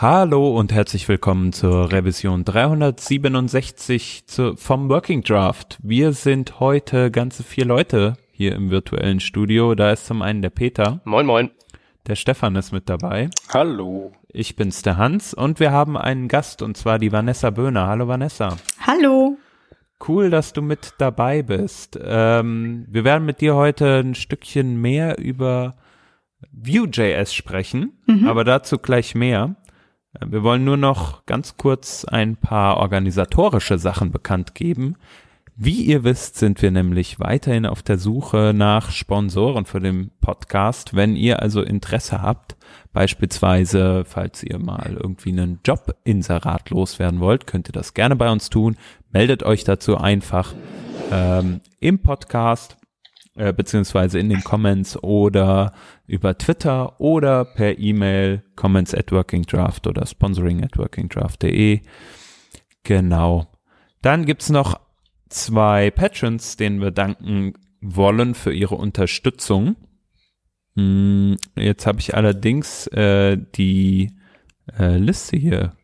Hallo und herzlich willkommen zur Revision 367 zu, vom Working Draft. Wir sind heute ganze vier Leute hier im virtuellen Studio. Da ist zum einen der Peter. Moin, moin. Der Stefan ist mit dabei. Hallo. Ich bin's der Hans und wir haben einen Gast und zwar die Vanessa Böhner. Hallo Vanessa. Hallo. Cool, dass du mit dabei bist. Ähm, wir werden mit dir heute ein Stückchen mehr über Vue.js sprechen, mhm. aber dazu gleich mehr. Wir wollen nur noch ganz kurz ein paar organisatorische Sachen bekannt geben. Wie ihr wisst, sind wir nämlich weiterhin auf der Suche nach Sponsoren für den Podcast. Wenn ihr also Interesse habt, beispielsweise, falls ihr mal irgendwie einen Jobinserat loswerden wollt, könnt ihr das gerne bei uns tun. Meldet euch dazu einfach ähm, im Podcast äh, beziehungsweise in den Comments oder über Twitter oder per E-Mail comments at workingdraft oder sponsoring at workingdraft.de. Genau. Dann gibt's noch zwei Patrons, denen wir danken wollen für ihre Unterstützung. Hm, jetzt habe ich allerdings äh, die äh, Liste hier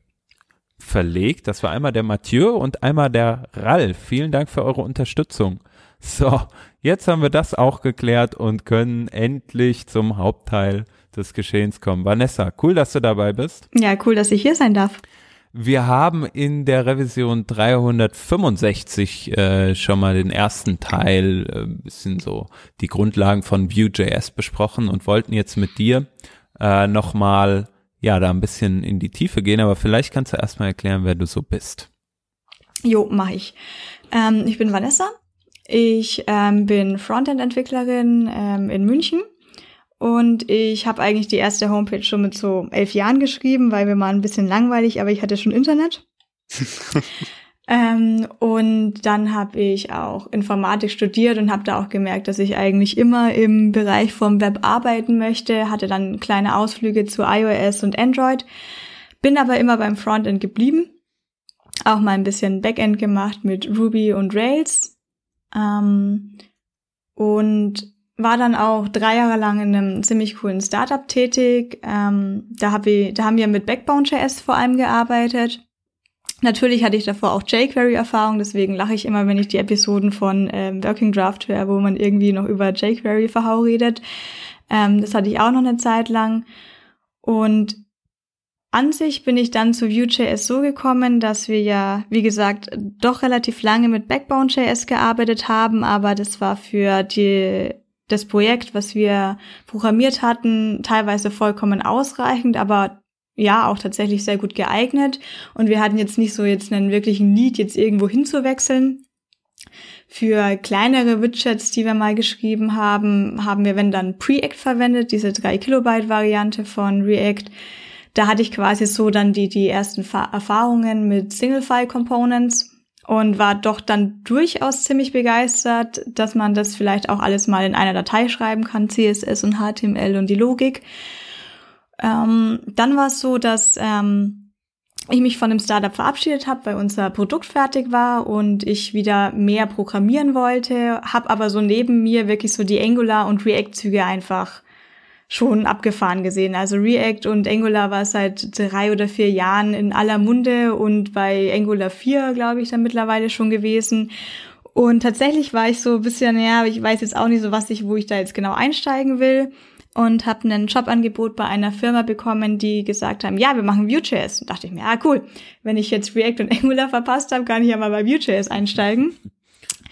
verlegt. Das war einmal der Mathieu und einmal der Ralf. Vielen Dank für eure Unterstützung. So, jetzt haben wir das auch geklärt und können endlich zum Hauptteil des Geschehens kommen. Vanessa, cool, dass du dabei bist. Ja, cool, dass ich hier sein darf. Wir haben in der Revision 365 äh, schon mal den ersten Teil, äh, bisschen so die Grundlagen von Vue.js besprochen und wollten jetzt mit dir äh, nochmal, ja, da ein bisschen in die Tiefe gehen, aber vielleicht kannst du erstmal erklären, wer du so bist. Jo, mach ich. Ähm, ich bin Vanessa, ich ähm, bin Frontend-Entwicklerin ähm, in München und ich habe eigentlich die erste Homepage schon mit so elf Jahren geschrieben, weil wir waren ein bisschen langweilig, aber ich hatte schon Internet. ähm, und dann habe ich auch Informatik studiert und habe da auch gemerkt, dass ich eigentlich immer im Bereich vom Web arbeiten möchte. Hatte dann kleine Ausflüge zu iOS und Android, bin aber immer beim Frontend geblieben. Auch mal ein bisschen Backend gemacht mit Ruby und Rails ähm, und war dann auch drei Jahre lang in einem ziemlich coolen Startup tätig. Ähm, da, hab ich, da haben wir mit Backbone.js vor allem gearbeitet. Natürlich hatte ich davor auch jQuery-Erfahrung, deswegen lache ich immer, wenn ich die Episoden von ähm, Working Draft höre, wo man irgendwie noch über jQuery-VH redet. Ähm, das hatte ich auch noch eine Zeit lang. Und an sich bin ich dann zu Vue.js so gekommen, dass wir ja, wie gesagt, doch relativ lange mit Backbone.js gearbeitet haben, aber das war für die, das Projekt, was wir programmiert hatten, teilweise vollkommen ausreichend, aber ja, auch tatsächlich sehr gut geeignet. Und wir hatten jetzt nicht so jetzt einen wirklichen Need, jetzt irgendwo hinzuwechseln. Für kleinere Widgets, die wir mal geschrieben haben, haben wir, wenn dann Preact verwendet, diese 3 Kilobyte Variante von React da hatte ich quasi so dann die, die ersten Fa Erfahrungen mit Single-File-Components und war doch dann durchaus ziemlich begeistert, dass man das vielleicht auch alles mal in einer Datei schreiben kann, CSS und HTML und die Logik. Ähm, dann war es so, dass ähm, ich mich von dem Startup verabschiedet habe, weil unser Produkt fertig war und ich wieder mehr programmieren wollte, habe aber so neben mir wirklich so die Angular und React-Züge einfach schon abgefahren gesehen. Also React und Angular war seit drei oder vier Jahren in aller Munde und bei Angular 4, glaube ich, dann mittlerweile schon gewesen. Und tatsächlich war ich so ein bisschen, ja, ich weiß jetzt auch nicht so, was ich, wo ich da jetzt genau einsteigen will. Und habe ein Jobangebot bei einer Firma bekommen, die gesagt haben, ja, wir machen Vue.js. Und dachte ich mir, ah cool, wenn ich jetzt React und Angular verpasst habe, kann ich ja mal bei Vue.js einsteigen.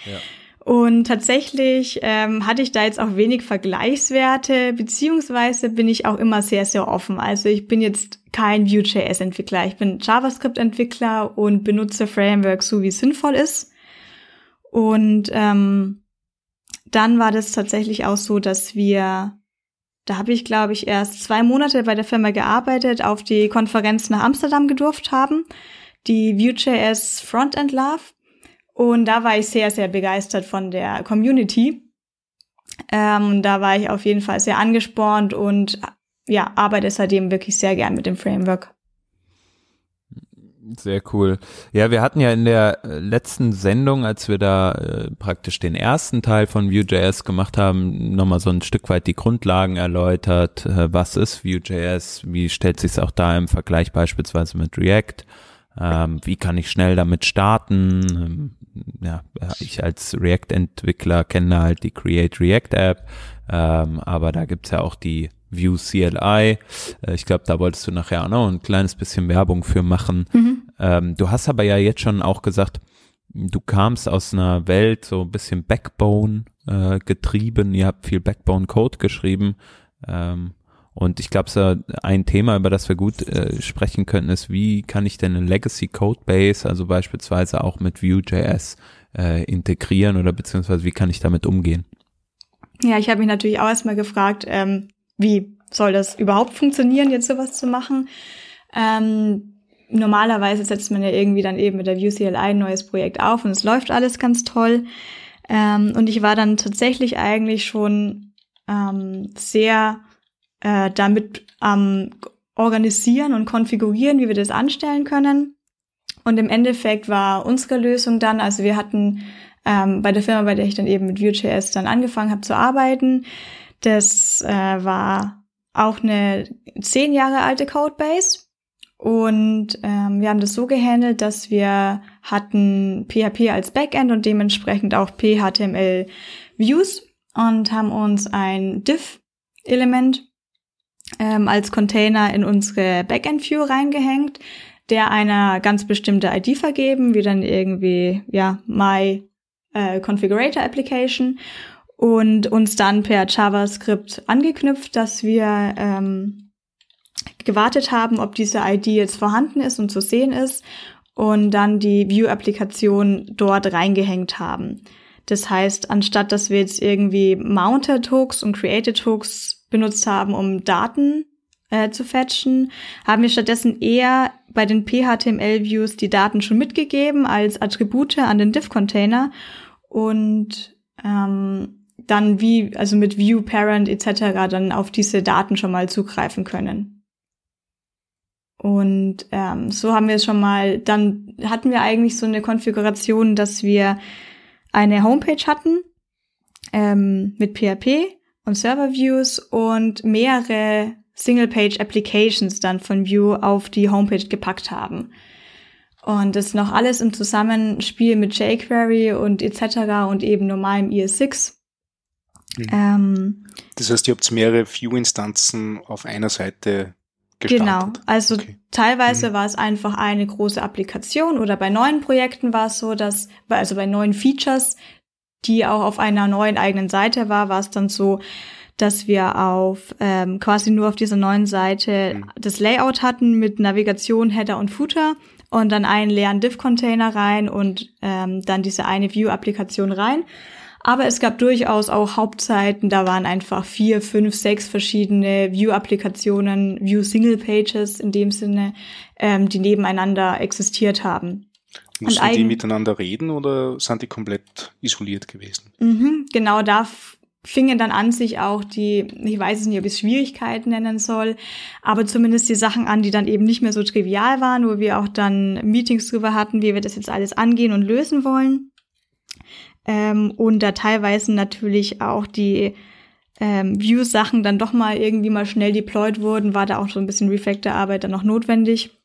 Ja. Und tatsächlich ähm, hatte ich da jetzt auch wenig Vergleichswerte, beziehungsweise bin ich auch immer sehr, sehr offen. Also ich bin jetzt kein Vue.js-Entwickler, ich bin JavaScript-Entwickler und benutze Frameworks so, wie es sinnvoll ist. Und ähm, dann war das tatsächlich auch so, dass wir, da habe ich, glaube ich, erst zwei Monate bei der Firma gearbeitet, auf die Konferenz nach Amsterdam gedurft haben, die Vue.js Frontend Love. Und da war ich sehr, sehr begeistert von der Community. Ähm, da war ich auf jeden Fall sehr angespornt und ja, arbeite seitdem wirklich sehr gern mit dem Framework. Sehr cool. Ja, wir hatten ja in der äh, letzten Sendung, als wir da äh, praktisch den ersten Teil von Vue.js gemacht haben, nochmal so ein Stück weit die Grundlagen erläutert. Äh, was ist Vue.js? Wie stellt sich es auch da im Vergleich beispielsweise mit React? Ähm, wie kann ich schnell damit starten? Ähm, ja, ich als React-Entwickler kenne halt die Create React App, ähm, aber da gibt's ja auch die View CLI. Äh, ich glaube, da wolltest du nachher auch noch ein kleines bisschen Werbung für machen. Mhm. Ähm, du hast aber ja jetzt schon auch gesagt, du kamst aus einer Welt so ein bisschen Backbone äh, getrieben. Ihr habt viel Backbone Code geschrieben. Ähm, und ich glaube, so ein Thema, über das wir gut äh, sprechen könnten, ist, wie kann ich denn eine Legacy Codebase, also beispielsweise auch mit Vue.js, äh, integrieren oder beziehungsweise wie kann ich damit umgehen? Ja, ich habe mich natürlich auch erstmal gefragt, ähm, wie soll das überhaupt funktionieren, jetzt sowas zu machen? Ähm, normalerweise setzt man ja irgendwie dann eben mit der VueCLI ein neues Projekt auf und es läuft alles ganz toll. Ähm, und ich war dann tatsächlich eigentlich schon ähm, sehr äh, damit am organisieren und konfigurieren, wie wir das anstellen können. Und im Endeffekt war unsere Lösung dann, also wir hatten ähm, bei der Firma, bei der ich dann eben mit Vue.js dann angefangen habe zu arbeiten, das äh, war auch eine zehn Jahre alte Codebase. Und ähm, wir haben das so gehandelt, dass wir hatten PHP als Backend und dementsprechend auch PHTML Views und haben uns ein Div-Element ähm, als Container in unsere Backend-View reingehängt, der einer ganz bestimmte ID vergeben, wie dann irgendwie, ja, my äh, Configurator Application und uns dann per JavaScript angeknüpft, dass wir ähm, gewartet haben, ob diese ID jetzt vorhanden ist und zu sehen ist und dann die View-Applikation dort reingehängt haben. Das heißt, anstatt dass wir jetzt irgendwie Mounted Hooks und Created Hooks benutzt haben, um Daten äh, zu fetchen, haben wir stattdessen eher bei den PHTML-Views die Daten schon mitgegeben als Attribute an den Div-Container und ähm, dann wie, also mit View, Parent etc. dann auf diese Daten schon mal zugreifen können. Und ähm, so haben wir es schon mal, dann hatten wir eigentlich so eine Konfiguration, dass wir eine Homepage hatten ähm, mit PHP und Server Views und mehrere Single-Page Applications dann von View auf die Homepage gepackt haben. Und das noch alles im Zusammenspiel mit jQuery und etc. und eben normalem ES6 Mhm. Ähm, das heißt, ihr habt mehrere View-Instanzen auf einer Seite gestartet. Genau, also okay. teilweise mhm. war es einfach eine große Applikation oder bei neuen Projekten war es so, dass, also bei neuen Features, die auch auf einer neuen eigenen Seite war, war es dann so, dass wir auf ähm, quasi nur auf dieser neuen Seite mhm. das Layout hatten mit Navigation, Header und Footer und dann einen leeren Div-Container rein und ähm, dann diese eine View-Applikation rein. Aber es gab durchaus auch Hauptseiten, da waren einfach vier, fünf, sechs verschiedene View-Applikationen, View-Single-Pages in dem Sinne, ähm, die nebeneinander existiert haben. Mussten die miteinander reden oder sind die komplett isoliert gewesen? Mhm, genau da fingen dann an sich auch die, ich weiß es nicht, ob ich es Schwierigkeiten nennen soll, aber zumindest die Sachen an, die dann eben nicht mehr so trivial waren, wo wir auch dann Meetings drüber hatten, wie wir das jetzt alles angehen und lösen wollen. Ähm, und da teilweise natürlich auch die ähm, View-Sachen dann doch mal irgendwie mal schnell deployed wurden, war da auch so ein bisschen Refactor-Arbeit dann noch notwendig.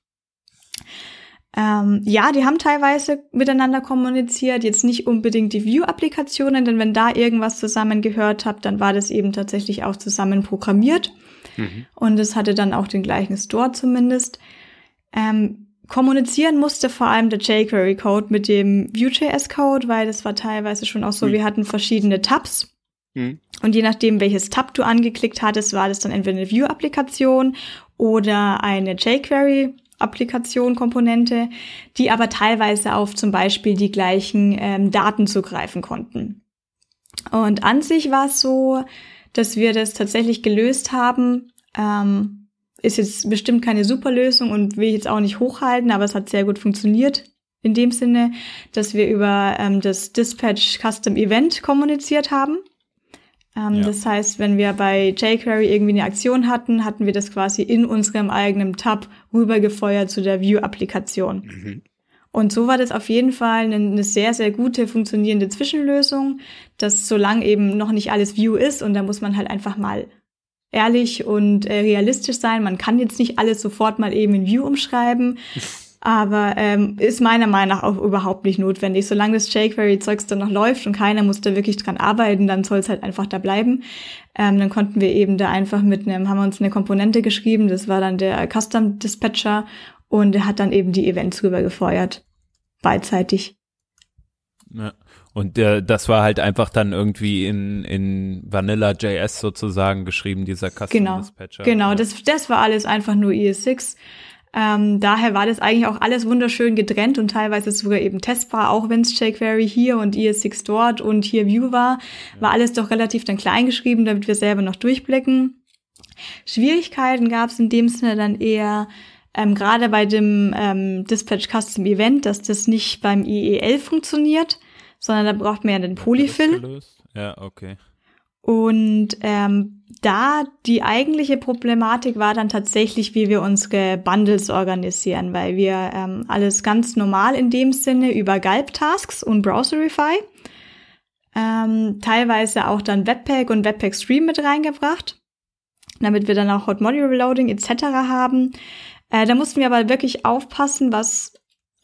Ähm, ja, die haben teilweise miteinander kommuniziert, jetzt nicht unbedingt die View-Applikationen, denn wenn da irgendwas zusammengehört hat, dann war das eben tatsächlich auch zusammen programmiert. Mhm. Und es hatte dann auch den gleichen Store zumindest. Ähm, kommunizieren musste vor allem der jQuery-Code mit dem Vue.js-Code, weil das war teilweise schon auch so, mhm. wir hatten verschiedene Tabs. Mhm. Und je nachdem, welches Tab du angeklickt hattest, war das dann entweder eine Vue-Applikation oder eine jQuery-Applikation, Komponente, die aber teilweise auf zum Beispiel die gleichen ähm, Daten zugreifen konnten. Und an sich war es so, dass wir das tatsächlich gelöst haben, ähm, ist jetzt bestimmt keine super Lösung und will ich jetzt auch nicht hochhalten, aber es hat sehr gut funktioniert. In dem Sinne, dass wir über ähm, das Dispatch Custom Event kommuniziert haben. Ähm, ja. Das heißt, wenn wir bei jQuery irgendwie eine Aktion hatten, hatten wir das quasi in unserem eigenen Tab rübergefeuert zu der View-Applikation. Mhm. Und so war das auf jeden Fall eine, eine, sehr, sehr gute funktionierende Zwischenlösung, dass solange eben noch nicht alles View ist und da muss man halt einfach mal ehrlich und äh, realistisch sein. Man kann jetzt nicht alles sofort mal eben in View umschreiben. Aber ähm, ist meiner Meinung nach auch überhaupt nicht notwendig. Solange das jQuery-Zeugs dann noch läuft und keiner muss da wirklich dran arbeiten, dann soll es halt einfach da bleiben. Ähm, dann konnten wir eben da einfach mit einem, haben wir uns eine Komponente geschrieben, das war dann der Custom Dispatcher und der hat dann eben die Events rübergefeuert. Beidseitig. Ja. Und äh, das war halt einfach dann irgendwie in, in Vanilla.js sozusagen geschrieben, dieser Custom genau, Dispatcher. Genau, das, das war alles einfach nur ES6. Ähm, daher war das eigentlich auch alles wunderschön getrennt und teilweise sogar eben testbar, auch wenn es jQuery hier und ES6 dort und hier View war, war alles doch relativ dann klein geschrieben, damit wir selber noch durchblicken. Schwierigkeiten gab es in dem Sinne dann eher ähm, gerade bei dem ähm, Dispatch Custom Event, dass das nicht beim IE11 funktioniert sondern da braucht man ja den Polyfill. Ja, okay. Und ähm, da die eigentliche Problematik war dann tatsächlich, wie wir unsere Bundles organisieren, weil wir ähm, alles ganz normal in dem Sinne über Gulp-Tasks und Browserify, ähm, teilweise auch dann Webpack und Webpack Stream mit reingebracht, damit wir dann auch Hot Module Reloading etc. haben. Äh, da mussten wir aber wirklich aufpassen, was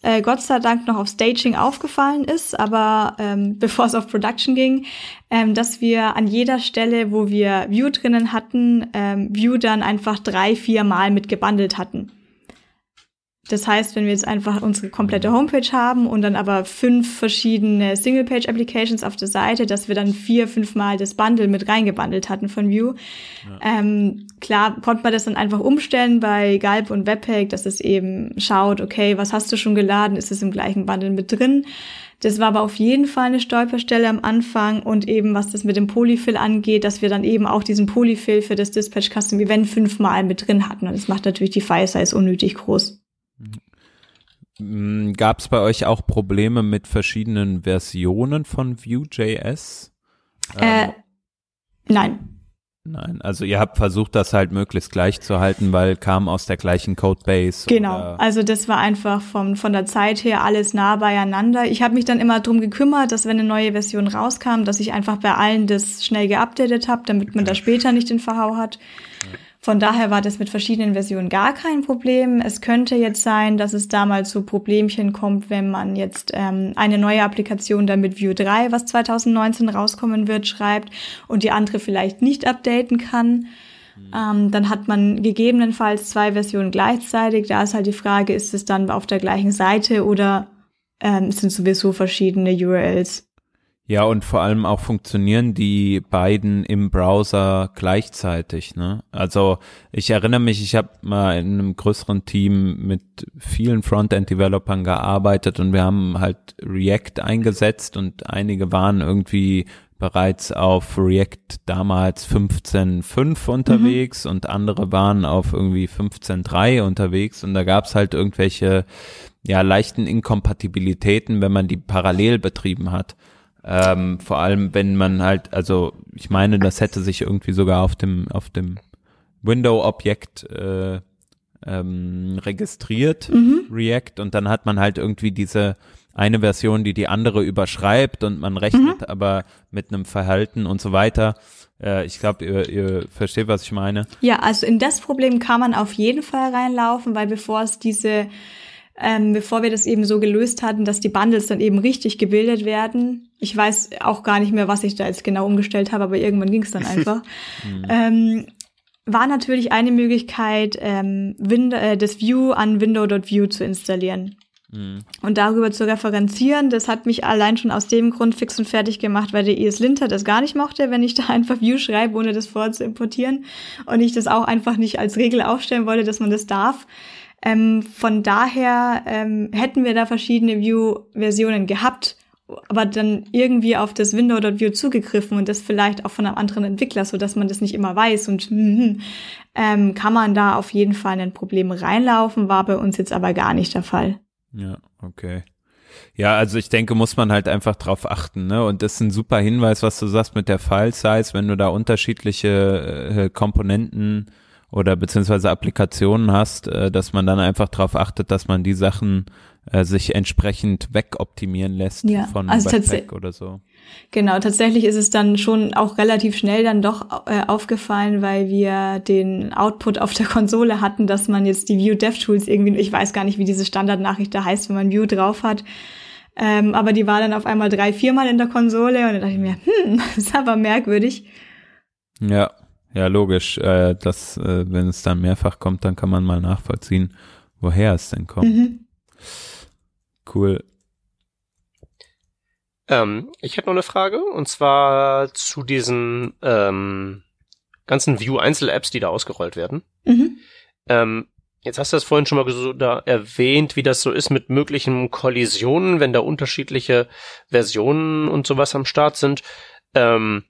äh, Gott sei Dank noch auf Staging aufgefallen ist, aber ähm, bevor es auf Production ging, ähm, dass wir an jeder Stelle, wo wir View drinnen hatten, ähm, View dann einfach drei, vier Mal mit gebundelt hatten. Das heißt, wenn wir jetzt einfach unsere komplette Homepage haben und dann aber fünf verschiedene Single-Page-Applications auf der Seite, dass wir dann vier, fünf Mal das Bundle mit reingebundelt hatten von View. Ja. Ähm, klar konnte man das dann einfach umstellen bei Galb und Webpack, dass es eben schaut, okay, was hast du schon geladen? Ist es im gleichen Bundle mit drin? Das war aber auf jeden Fall eine Stolperstelle am Anfang und eben was das mit dem Polyfill angeht, dass wir dann eben auch diesen Polyfill für das Dispatch Custom Event fünfmal mit drin hatten und das macht natürlich die File Size unnötig groß. Mm, Gab es bei euch auch Probleme mit verschiedenen Versionen von Vue.js? Äh, ähm, nein. Nein, also ihr habt versucht, das halt möglichst gleich zu halten, weil kam aus der gleichen Codebase. Genau, also das war einfach vom, von der Zeit her alles nah beieinander. Ich habe mich dann immer drum gekümmert, dass wenn eine neue Version rauskam, dass ich einfach bei allen das schnell geupdatet habe, damit man da später nicht den Verhau hat. Ja. Von daher war das mit verschiedenen Versionen gar kein Problem. Es könnte jetzt sein, dass es damals zu Problemchen kommt, wenn man jetzt ähm, eine neue Applikation dann mit Vue 3, was 2019 rauskommen wird, schreibt und die andere vielleicht nicht updaten kann. Mhm. Ähm, dann hat man gegebenenfalls zwei Versionen gleichzeitig. Da ist halt die Frage, ist es dann auf der gleichen Seite oder ähm, sind sowieso verschiedene URLs? Ja, und vor allem auch funktionieren die beiden im Browser gleichzeitig. Ne? Also ich erinnere mich, ich habe mal in einem größeren Team mit vielen Frontend-Developern gearbeitet und wir haben halt React eingesetzt und einige waren irgendwie bereits auf React damals 15.5 unterwegs mhm. und andere waren auf irgendwie 15.3 unterwegs und da gab's halt irgendwelche ja leichten Inkompatibilitäten, wenn man die parallel betrieben hat. Ähm, vor allem, wenn man halt, also ich meine, das hätte sich irgendwie sogar auf dem, auf dem Window-Objekt äh, ähm, registriert, mhm. React, und dann hat man halt irgendwie diese eine Version, die die andere überschreibt und man rechnet mhm. aber mit einem Verhalten und so weiter. Äh, ich glaube, ihr, ihr versteht, was ich meine. Ja, also in das Problem kann man auf jeden Fall reinlaufen, weil bevor es diese ähm, bevor wir das eben so gelöst hatten, dass die Bundles dann eben richtig gebildet werden. Ich weiß auch gar nicht mehr, was ich da jetzt genau umgestellt habe, aber irgendwann ging es dann einfach. mhm. ähm, war natürlich eine Möglichkeit, ähm, Wind äh, das View an window.view zu installieren. Mhm. Und darüber zu referenzieren, das hat mich allein schon aus dem Grund fix und fertig gemacht, weil der ESLinter das gar nicht mochte, wenn ich da einfach View schreibe, ohne das vorher zu importieren. Und ich das auch einfach nicht als Regel aufstellen wollte, dass man das darf. Ähm, von daher ähm, hätten wir da verschiedene View-Versionen gehabt, aber dann irgendwie auf das Window.view zugegriffen und das vielleicht auch von einem anderen Entwickler, so dass man das nicht immer weiß und mm, ähm, kann man da auf jeden Fall in ein Problem reinlaufen, war bei uns jetzt aber gar nicht der Fall. Ja, okay. Ja, also ich denke, muss man halt einfach drauf achten, ne? Und das ist ein super Hinweis, was du sagst mit der File-Size, wenn du da unterschiedliche äh, Komponenten oder beziehungsweise Applikationen hast, äh, dass man dann einfach darauf achtet, dass man die Sachen äh, sich entsprechend wegoptimieren lässt ja, von also Webpack oder so. Genau, tatsächlich ist es dann schon auch relativ schnell dann doch äh, aufgefallen, weil wir den Output auf der Konsole hatten, dass man jetzt die View DevTools irgendwie, ich weiß gar nicht, wie diese Standardnachricht da heißt, wenn man View drauf hat. Ähm, aber die war dann auf einmal drei, viermal in der Konsole und da dachte ich mir, hm, das ist aber merkwürdig. Ja, ja, logisch. Äh, dass, äh, wenn es dann mehrfach kommt, dann kann man mal nachvollziehen, woher es denn kommt. Mhm. Cool. Ähm, ich hätte noch eine Frage und zwar zu diesen ähm, ganzen View-Einzel-Apps, die da ausgerollt werden. Mhm. Ähm, jetzt hast du das vorhin schon mal so da erwähnt, wie das so ist mit möglichen Kollisionen, wenn da unterschiedliche Versionen und sowas am Start sind. Ähm,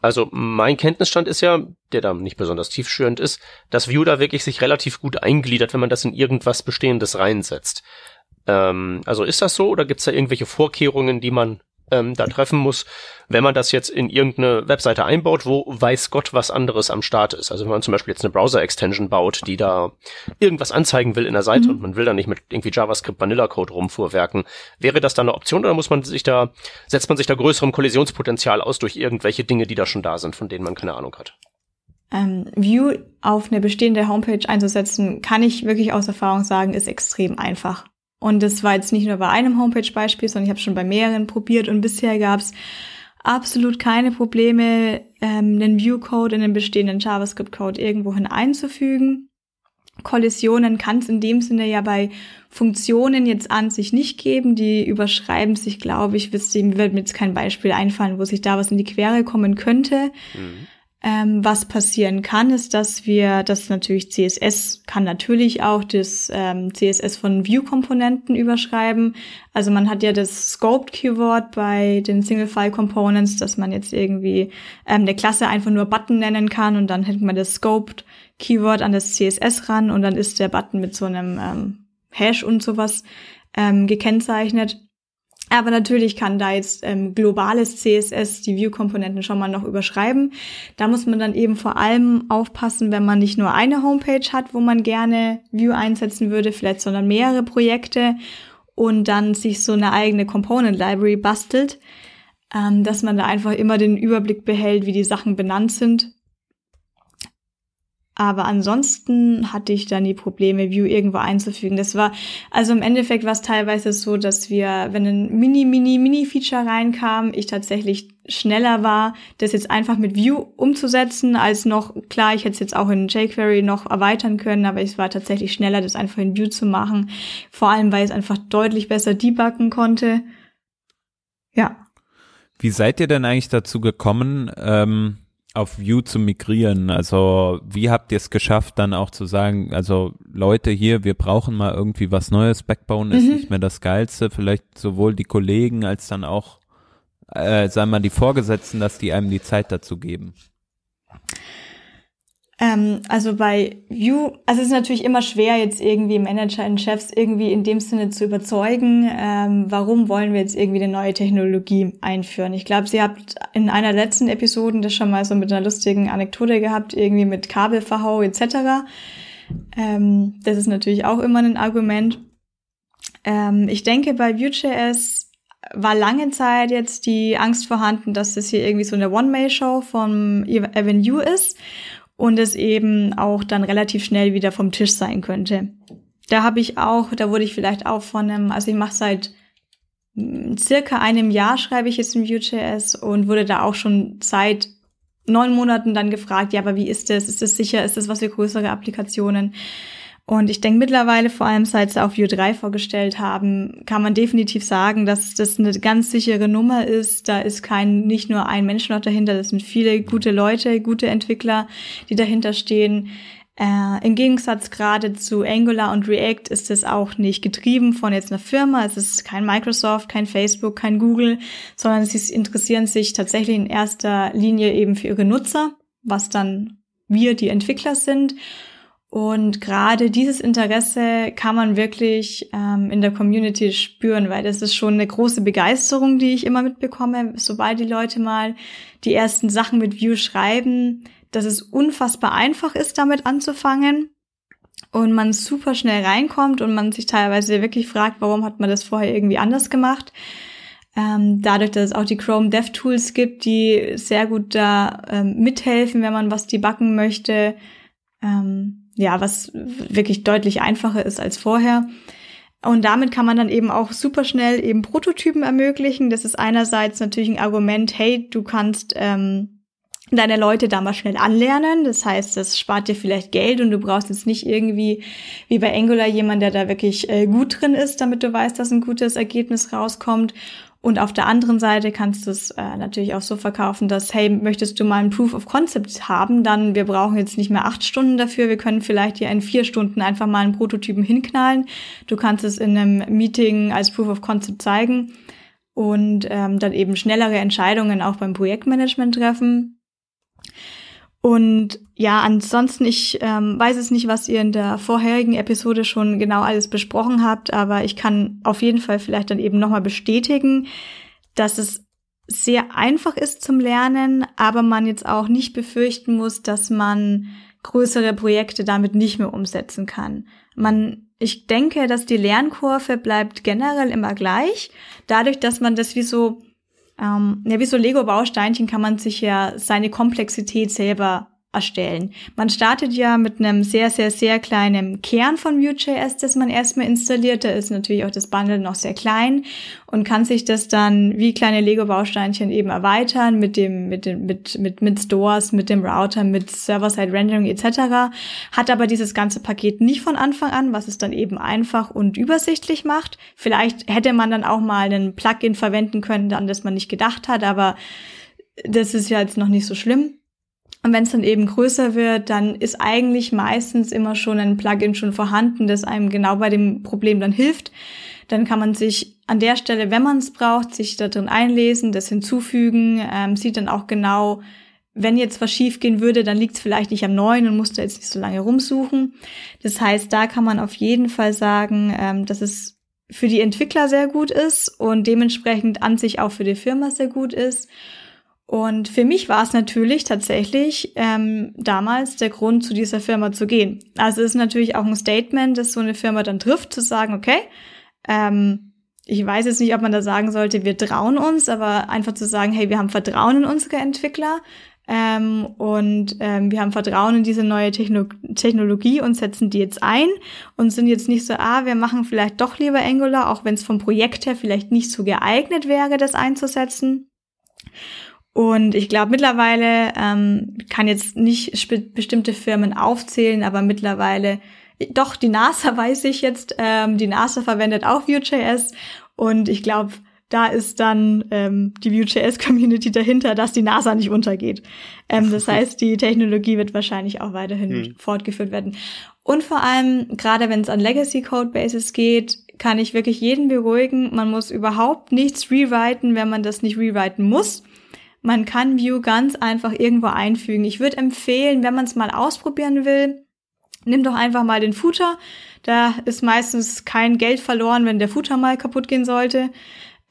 also mein Kenntnisstand ist ja, der da nicht besonders tiefschürend ist, dass View da wirklich sich relativ gut eingliedert, wenn man das in irgendwas Bestehendes reinsetzt. Ähm, also ist das so oder gibt es da irgendwelche Vorkehrungen, die man ähm, da treffen muss, wenn man das jetzt in irgendeine Webseite einbaut, wo weiß Gott was anderes am Start ist. Also wenn man zum Beispiel jetzt eine Browser-Extension baut, die da irgendwas anzeigen will in der Seite mhm. und man will da nicht mit irgendwie JavaScript Vanilla Code rumfuhrwerken, wäre das dann eine Option oder muss man sich da, setzt man sich da größerem Kollisionspotenzial aus durch irgendwelche Dinge, die da schon da sind, von denen man keine Ahnung hat? Ähm, View auf eine bestehende Homepage einzusetzen, kann ich wirklich aus Erfahrung sagen, ist extrem einfach. Und das war jetzt nicht nur bei einem Homepage-Beispiel, sondern ich habe schon bei mehreren probiert und bisher gab es absolut keine Probleme, ähm, einen View-Code in den bestehenden JavaScript-Code irgendwohin einzufügen. Kollisionen kann es in dem Sinne ja bei Funktionen jetzt an sich nicht geben. Die überschreiben sich, glaube ich, wisst wird mir jetzt kein Beispiel einfallen, wo sich da was in die Quere kommen könnte. Mhm. Ähm, was passieren kann, ist, dass wir, das natürlich CSS kann natürlich auch das ähm, CSS von View-Komponenten überschreiben. Also man hat ja das Scoped-Keyword bei den Single-File-Components, dass man jetzt irgendwie ähm, eine Klasse einfach nur Button nennen kann und dann hängt man das Scoped-Keyword an das CSS ran und dann ist der Button mit so einem ähm, Hash und sowas ähm, gekennzeichnet. Aber natürlich kann da jetzt ähm, globales CSS die View-Komponenten schon mal noch überschreiben. Da muss man dann eben vor allem aufpassen, wenn man nicht nur eine Homepage hat, wo man gerne View einsetzen würde, vielleicht sondern mehrere Projekte und dann sich so eine eigene Component Library bastelt, ähm, dass man da einfach immer den Überblick behält, wie die Sachen benannt sind aber ansonsten hatte ich dann die Probleme, View irgendwo einzufügen. Das war, also im Endeffekt war es teilweise so, dass wir, wenn ein Mini, Mini, Mini-Feature reinkam, ich tatsächlich schneller war, das jetzt einfach mit View umzusetzen, als noch, klar, ich hätte es jetzt auch in jQuery noch erweitern können, aber es war tatsächlich schneller, das einfach in View zu machen. Vor allem, weil es einfach deutlich besser debuggen konnte. Ja. Wie seid ihr denn eigentlich dazu gekommen, ähm auf Vue zu migrieren? Also wie habt ihr es geschafft, dann auch zu sagen, also Leute hier, wir brauchen mal irgendwie was Neues, Backbone ist mhm. nicht mehr das Geilste, vielleicht sowohl die Kollegen als dann auch, äh, sagen wir mal, die Vorgesetzten, dass die einem die Zeit dazu geben? Ähm, also bei View, also es ist natürlich immer schwer, jetzt irgendwie Manager und Chefs irgendwie in dem Sinne zu überzeugen, ähm, warum wollen wir jetzt irgendwie eine neue Technologie einführen. Ich glaube, sie habt in einer letzten Episoden das schon mal so mit einer lustigen Anekdote gehabt, irgendwie mit Kabelverhau etc. Ähm, das ist natürlich auch immer ein Argument. Ähm, ich denke, bei Vue.js war lange Zeit jetzt die Angst vorhanden, dass das hier irgendwie so eine One-May-Show vom Yu ist und es eben auch dann relativ schnell wieder vom Tisch sein könnte. Da habe ich auch, da wurde ich vielleicht auch von einem, also ich mache seit hm, circa einem Jahr schreibe ich jetzt im Vue.js und wurde da auch schon seit neun Monaten dann gefragt, ja, aber wie ist das? Ist das sicher? Ist das was für größere Applikationen? Und ich denke mittlerweile, vor allem seit sie auf Vue 3 vorgestellt haben, kann man definitiv sagen, dass das eine ganz sichere Nummer ist. Da ist kein, nicht nur ein Mensch noch dahinter, das sind viele gute Leute, gute Entwickler, die dahinter stehen. Äh, Im Gegensatz gerade zu Angular und React ist es auch nicht getrieben von jetzt einer Firma. Es ist kein Microsoft, kein Facebook, kein Google, sondern sie interessieren sich tatsächlich in erster Linie eben für ihre Nutzer, was dann wir, die Entwickler sind Und gerade dieses Interesse kann man wirklich ähm, in der Community spüren, weil das ist schon eine große Begeisterung, die ich immer mitbekomme, sobald die Leute mal die ersten Sachen mit Vue schreiben, dass es unfassbar einfach ist, damit anzufangen und man super schnell reinkommt und man sich teilweise wirklich fragt, warum hat man das vorher irgendwie anders gemacht. Ähm, dadurch, dass es auch die Chrome DevTools gibt, die sehr gut da ähm, mithelfen, wenn man was debuggen möchte. Ähm, ja, was wirklich deutlich einfacher ist als vorher. Und damit kann man dann eben auch super schnell eben Prototypen ermöglichen. Das ist einerseits natürlich ein Argument, hey, du kannst ähm, deine Leute da mal schnell anlernen. Das heißt, das spart dir vielleicht Geld und du brauchst jetzt nicht irgendwie wie bei Angular jemand, der da wirklich äh, gut drin ist, damit du weißt, dass ein gutes Ergebnis rauskommt. Und auf der anderen Seite kannst du es äh, natürlich auch so verkaufen, dass, hey, möchtest du mal ein Proof of Concept haben, dann wir brauchen jetzt nicht mehr acht Stunden dafür, wir können vielleicht hier in vier Stunden einfach mal einen Prototypen hinknallen. Du kannst es in einem Meeting als Proof of Concept zeigen und ähm, dann eben schnellere Entscheidungen auch beim Projektmanagement treffen. Und ja, ansonsten, ich ähm, weiß es nicht, was ihr in der vorherigen Episode schon genau alles besprochen habt, aber ich kann auf jeden Fall vielleicht dann eben nochmal bestätigen, dass es sehr einfach ist zum Lernen, aber man jetzt auch nicht befürchten muss, dass man größere Projekte damit nicht mehr umsetzen kann. Man, ich denke, dass die Lernkurve bleibt generell immer gleich, dadurch, dass man das wie so ähm, ja, wie so Lego-Bausteinchen kann man sich ja seine Komplexität selber erstellen. Man startet ja mit einem sehr, sehr, sehr kleinen Kern von Vue.js, das man erstmal installiert. Da ist natürlich auch das Bundle noch sehr klein und kann sich das dann wie kleine Lego-Bausteinchen eben erweitern mit dem, mit dem, mit, mit, mit Stores, mit dem Router, mit Server-Side-Rendering etc. Hat aber dieses ganze Paket nicht von Anfang an, was es dann eben einfach und übersichtlich macht. Vielleicht hätte man dann auch mal einen Plugin verwenden können, an das man nicht gedacht hat, aber das ist ja jetzt noch nicht so schlimm. Und wenn es dann eben größer wird, dann ist eigentlich meistens immer schon ein Plugin schon vorhanden, das einem genau bei dem Problem dann hilft. Dann kann man sich an der Stelle, wenn man es braucht, sich da drin einlesen, das hinzufügen, ähm, sieht dann auch genau, wenn jetzt was schiefgehen würde, dann liegt es vielleicht nicht am neuen und muss da jetzt nicht so lange rumsuchen. Das heißt, da kann man auf jeden Fall sagen, ähm, dass es für die Entwickler sehr gut ist und dementsprechend an sich auch für die Firma sehr gut ist. Und für mich war es natürlich tatsächlich ähm, damals der Grund, zu dieser Firma zu gehen. Also es ist natürlich auch ein Statement, das so eine Firma dann trifft, zu sagen, okay, ähm, ich weiß jetzt nicht, ob man da sagen sollte, wir trauen uns, aber einfach zu sagen, hey, wir haben Vertrauen in unsere Entwickler ähm, und ähm, wir haben Vertrauen in diese neue Techno Technologie und setzen die jetzt ein und sind jetzt nicht so, ah, wir machen vielleicht doch lieber Angular, auch wenn es vom Projekt her vielleicht nicht so geeignet wäre, das einzusetzen. Und ich glaube mittlerweile ähm, kann jetzt nicht bestimmte Firmen aufzählen, aber mittlerweile doch die NASA weiß ich jetzt. Ähm, die NASA verwendet auch Vue.js und ich glaube, da ist dann ähm, die Vue.js-Community dahinter, dass die NASA nicht untergeht. Ähm, das heißt, die Technologie wird wahrscheinlich auch weiterhin hm. fortgeführt werden. Und vor allem, gerade wenn es an Legacy Codebases geht, kann ich wirklich jeden beruhigen, man muss überhaupt nichts rewriten, wenn man das nicht rewriten muss. Man kann View ganz einfach irgendwo einfügen. Ich würde empfehlen, wenn man es mal ausprobieren will, nimm doch einfach mal den Footer. Da ist meistens kein Geld verloren, wenn der Footer mal kaputt gehen sollte.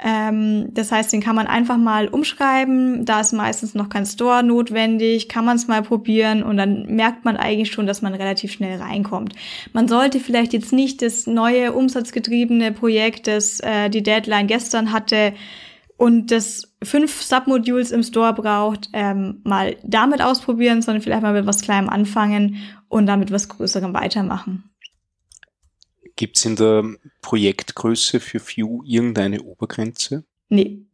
Ähm, das heißt, den kann man einfach mal umschreiben. Da ist meistens noch kein Store notwendig, kann man es mal probieren und dann merkt man eigentlich schon, dass man relativ schnell reinkommt. Man sollte vielleicht jetzt nicht das neue umsatzgetriebene Projekt, das äh, die Deadline gestern hatte, und das fünf Submodules im Store braucht, ähm, mal damit ausprobieren, sondern vielleicht mal mit was Kleinem anfangen und damit was Größerem weitermachen. Gibt es in der Projektgröße für Vue irgendeine Obergrenze? Nee.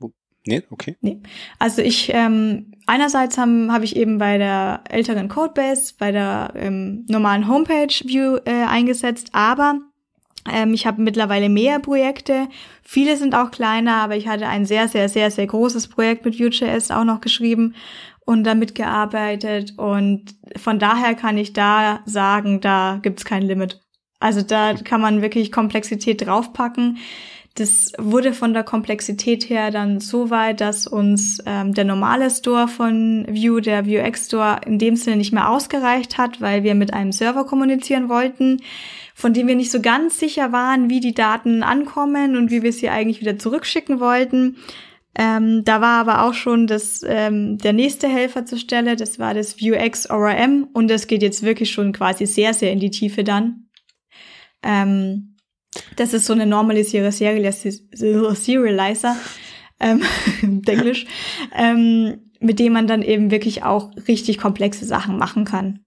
Nee, okay. Nee. Also ich, ähm, einerseits habe hab ich eben bei der älteren Codebase, bei der ähm, normalen Homepage View äh, eingesetzt, aber ähm, ich habe mittlerweile mehr Projekte. Viele sind auch kleiner, aber ich hatte ein sehr, sehr, sehr, sehr großes Projekt mit Vue.js auch noch geschrieben und damit gearbeitet. Und von daher kann ich da sagen, da gibt's kein Limit. Also da kann man wirklich Komplexität draufpacken. Das wurde von der Komplexität her dann so weit, dass uns ähm, der normale Store von Vue, der Vuex Store, in dem Sinne nicht mehr ausgereicht hat, weil wir mit einem Server kommunizieren wollten, von dem wir nicht so ganz sicher waren, wie die Daten ankommen und wie wir sie eigentlich wieder zurückschicken wollten. Ähm, da war aber auch schon das, ähm, der nächste Helfer zur Stelle, das war das Vuex ORM und das geht jetzt wirklich schon quasi sehr, sehr in die Tiefe dann. Ähm, das ist so eine normalisierte Serializer, ähm, Englisch, ähm, mit dem man dann eben wirklich auch richtig komplexe Sachen machen kann.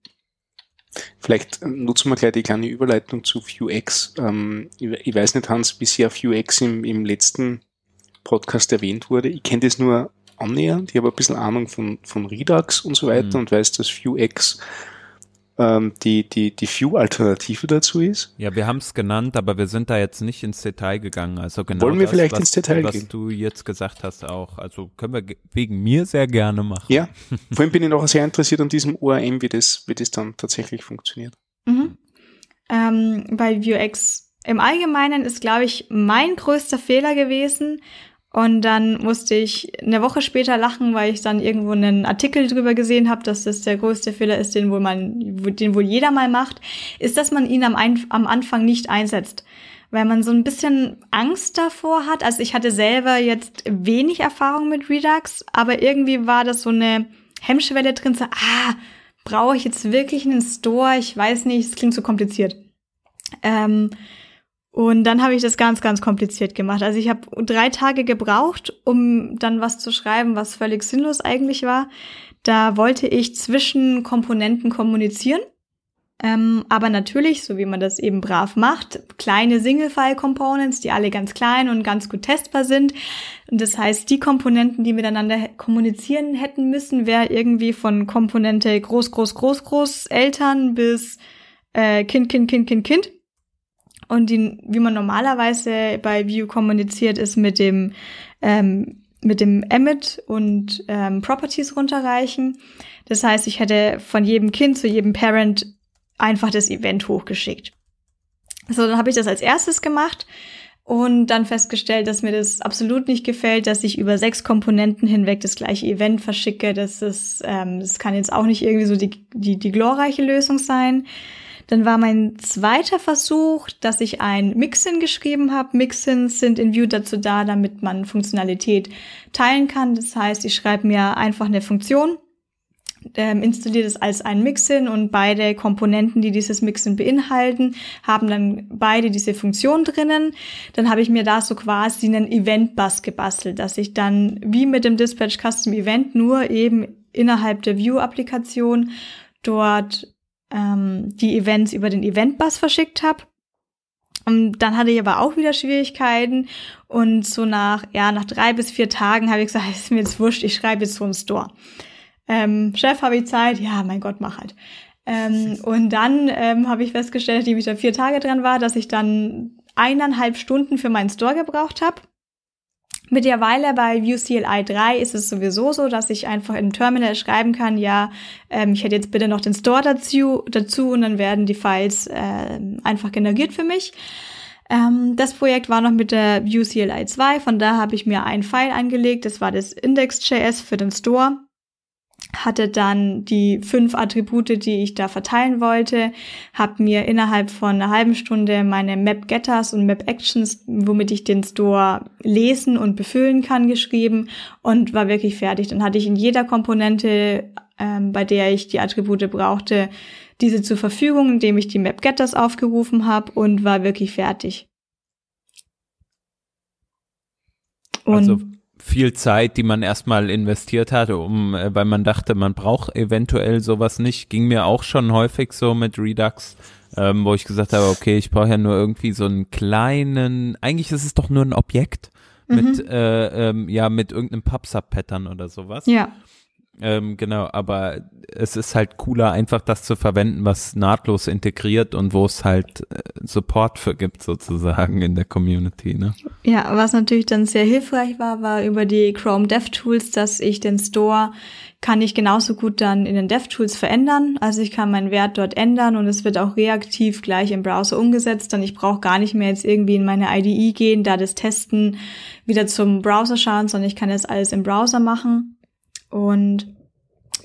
Vielleicht nutzen wir gleich die kleine Überleitung zu Vuex. Ähm, ich weiß nicht, Hans, wie sehr Vuex im, im letzten Podcast erwähnt wurde. Ich kenne das nur annähernd. Ich habe ein bisschen Ahnung von, von Redux und so weiter mhm. und weiß, dass Vuex ähm, die, die, die View-Alternative dazu ist. Ja, wir haben es genannt, aber wir sind da jetzt nicht ins Detail gegangen. Also genau Wollen wir das, vielleicht was, ins Detail was gehen? Was du jetzt gesagt hast auch. Also können wir wegen mir sehr gerne machen. Ja, vor allem bin ich noch sehr interessiert an diesem ORM, wie das, wie das dann tatsächlich funktioniert. Mhm. Ähm, bei Vuex im Allgemeinen ist, glaube ich, mein größter Fehler gewesen, und dann musste ich eine Woche später lachen, weil ich dann irgendwo einen Artikel drüber gesehen habe, dass das der größte Fehler ist, den wohl man, den wohl jeder mal macht, ist, dass man ihn am, Ein am Anfang nicht einsetzt. Weil man so ein bisschen Angst davor hat. Also ich hatte selber jetzt wenig Erfahrung mit Redux, aber irgendwie war das so eine Hemmschwelle drin, so, ah, brauche ich jetzt wirklich einen Store? Ich weiß nicht, es klingt so kompliziert. Ähm, und dann habe ich das ganz, ganz kompliziert gemacht. Also ich habe drei Tage gebraucht, um dann was zu schreiben, was völlig sinnlos eigentlich war. Da wollte ich zwischen Komponenten kommunizieren. Ähm, aber natürlich, so wie man das eben brav macht, kleine Single-File-Components, die alle ganz klein und ganz gut testbar sind. Und das heißt, die Komponenten, die miteinander kommunizieren hätten müssen, wäre irgendwie von Komponente groß, groß, groß, groß Eltern bis äh, Kind, Kind, Kind, Kind, Kind. Und die, wie man normalerweise bei Vue kommuniziert, ist mit dem ähm, mit dem Emit und ähm, Properties runterreichen. Das heißt, ich hätte von jedem Kind zu jedem Parent einfach das Event hochgeschickt. So, dann habe ich das als erstes gemacht und dann festgestellt, dass mir das absolut nicht gefällt, dass ich über sechs Komponenten hinweg das gleiche Event verschicke. Das ist, ähm, das kann jetzt auch nicht irgendwie so die, die, die glorreiche Lösung sein. Dann war mein zweiter Versuch, dass ich ein Mixin geschrieben habe. Mixins sind in Vue dazu da, damit man Funktionalität teilen kann. Das heißt, ich schreibe mir einfach eine Funktion, ähm, installiert es als ein Mixin und beide Komponenten, die dieses Mixin beinhalten, haben dann beide diese Funktion drinnen. Dann habe ich mir da so quasi einen Event-Bus gebastelt, dass ich dann wie mit dem Dispatch Custom Event nur eben innerhalb der View-Applikation dort ähm, die Events über den Eventbus verschickt habe. Und dann hatte ich aber auch wieder Schwierigkeiten und so nach, ja, nach drei bis vier Tagen habe ich gesagt, ist mir jetzt wurscht, ich schreibe jetzt so einen Store. Ähm, Chef, habe ich Zeit? Ja, mein Gott, mach halt. Ähm, und dann ähm, habe ich festgestellt, nachdem ich da vier Tage dran war, dass ich dann eineinhalb Stunden für meinen Store gebraucht habe. Mittlerweile bei ViewCLI 3 ist es sowieso so, dass ich einfach im Terminal schreiben kann, ja, ähm, ich hätte jetzt bitte noch den Store dazu, dazu und dann werden die Files äh, einfach generiert für mich. Ähm, das Projekt war noch mit der ViewCLI 2, von da habe ich mir ein File angelegt, das war das Index.js für den Store hatte dann die fünf Attribute, die ich da verteilen wollte, habe mir innerhalb von einer halben Stunde meine Map Getters und Map Actions, womit ich den Store lesen und befüllen kann, geschrieben und war wirklich fertig. Dann hatte ich in jeder Komponente, ähm, bei der ich die Attribute brauchte, diese zur Verfügung, indem ich die Map Getters aufgerufen habe und war wirklich fertig. Und also viel Zeit, die man erstmal investiert hatte, um, äh, weil man dachte, man braucht eventuell sowas nicht. Ging mir auch schon häufig so mit Redux, ähm, wo ich gesagt habe, okay, ich brauche ja nur irgendwie so einen kleinen, eigentlich ist es doch nur ein Objekt mhm. mit, äh, ähm, ja, mit irgendeinem Pub-Sub-Pattern oder sowas. Ja. Ähm, genau, aber es ist halt cooler, einfach das zu verwenden, was nahtlos integriert und wo es halt äh, Support für gibt, sozusagen in der Community. Ne? Ja, was natürlich dann sehr hilfreich war, war über die Chrome DevTools, dass ich den Store kann ich genauso gut dann in den DevTools verändern. Also ich kann meinen Wert dort ändern und es wird auch reaktiv gleich im Browser umgesetzt. Dann ich brauche gar nicht mehr jetzt irgendwie in meine IDE gehen, da das Testen wieder zum Browser schauen, sondern ich kann das alles im Browser machen. Und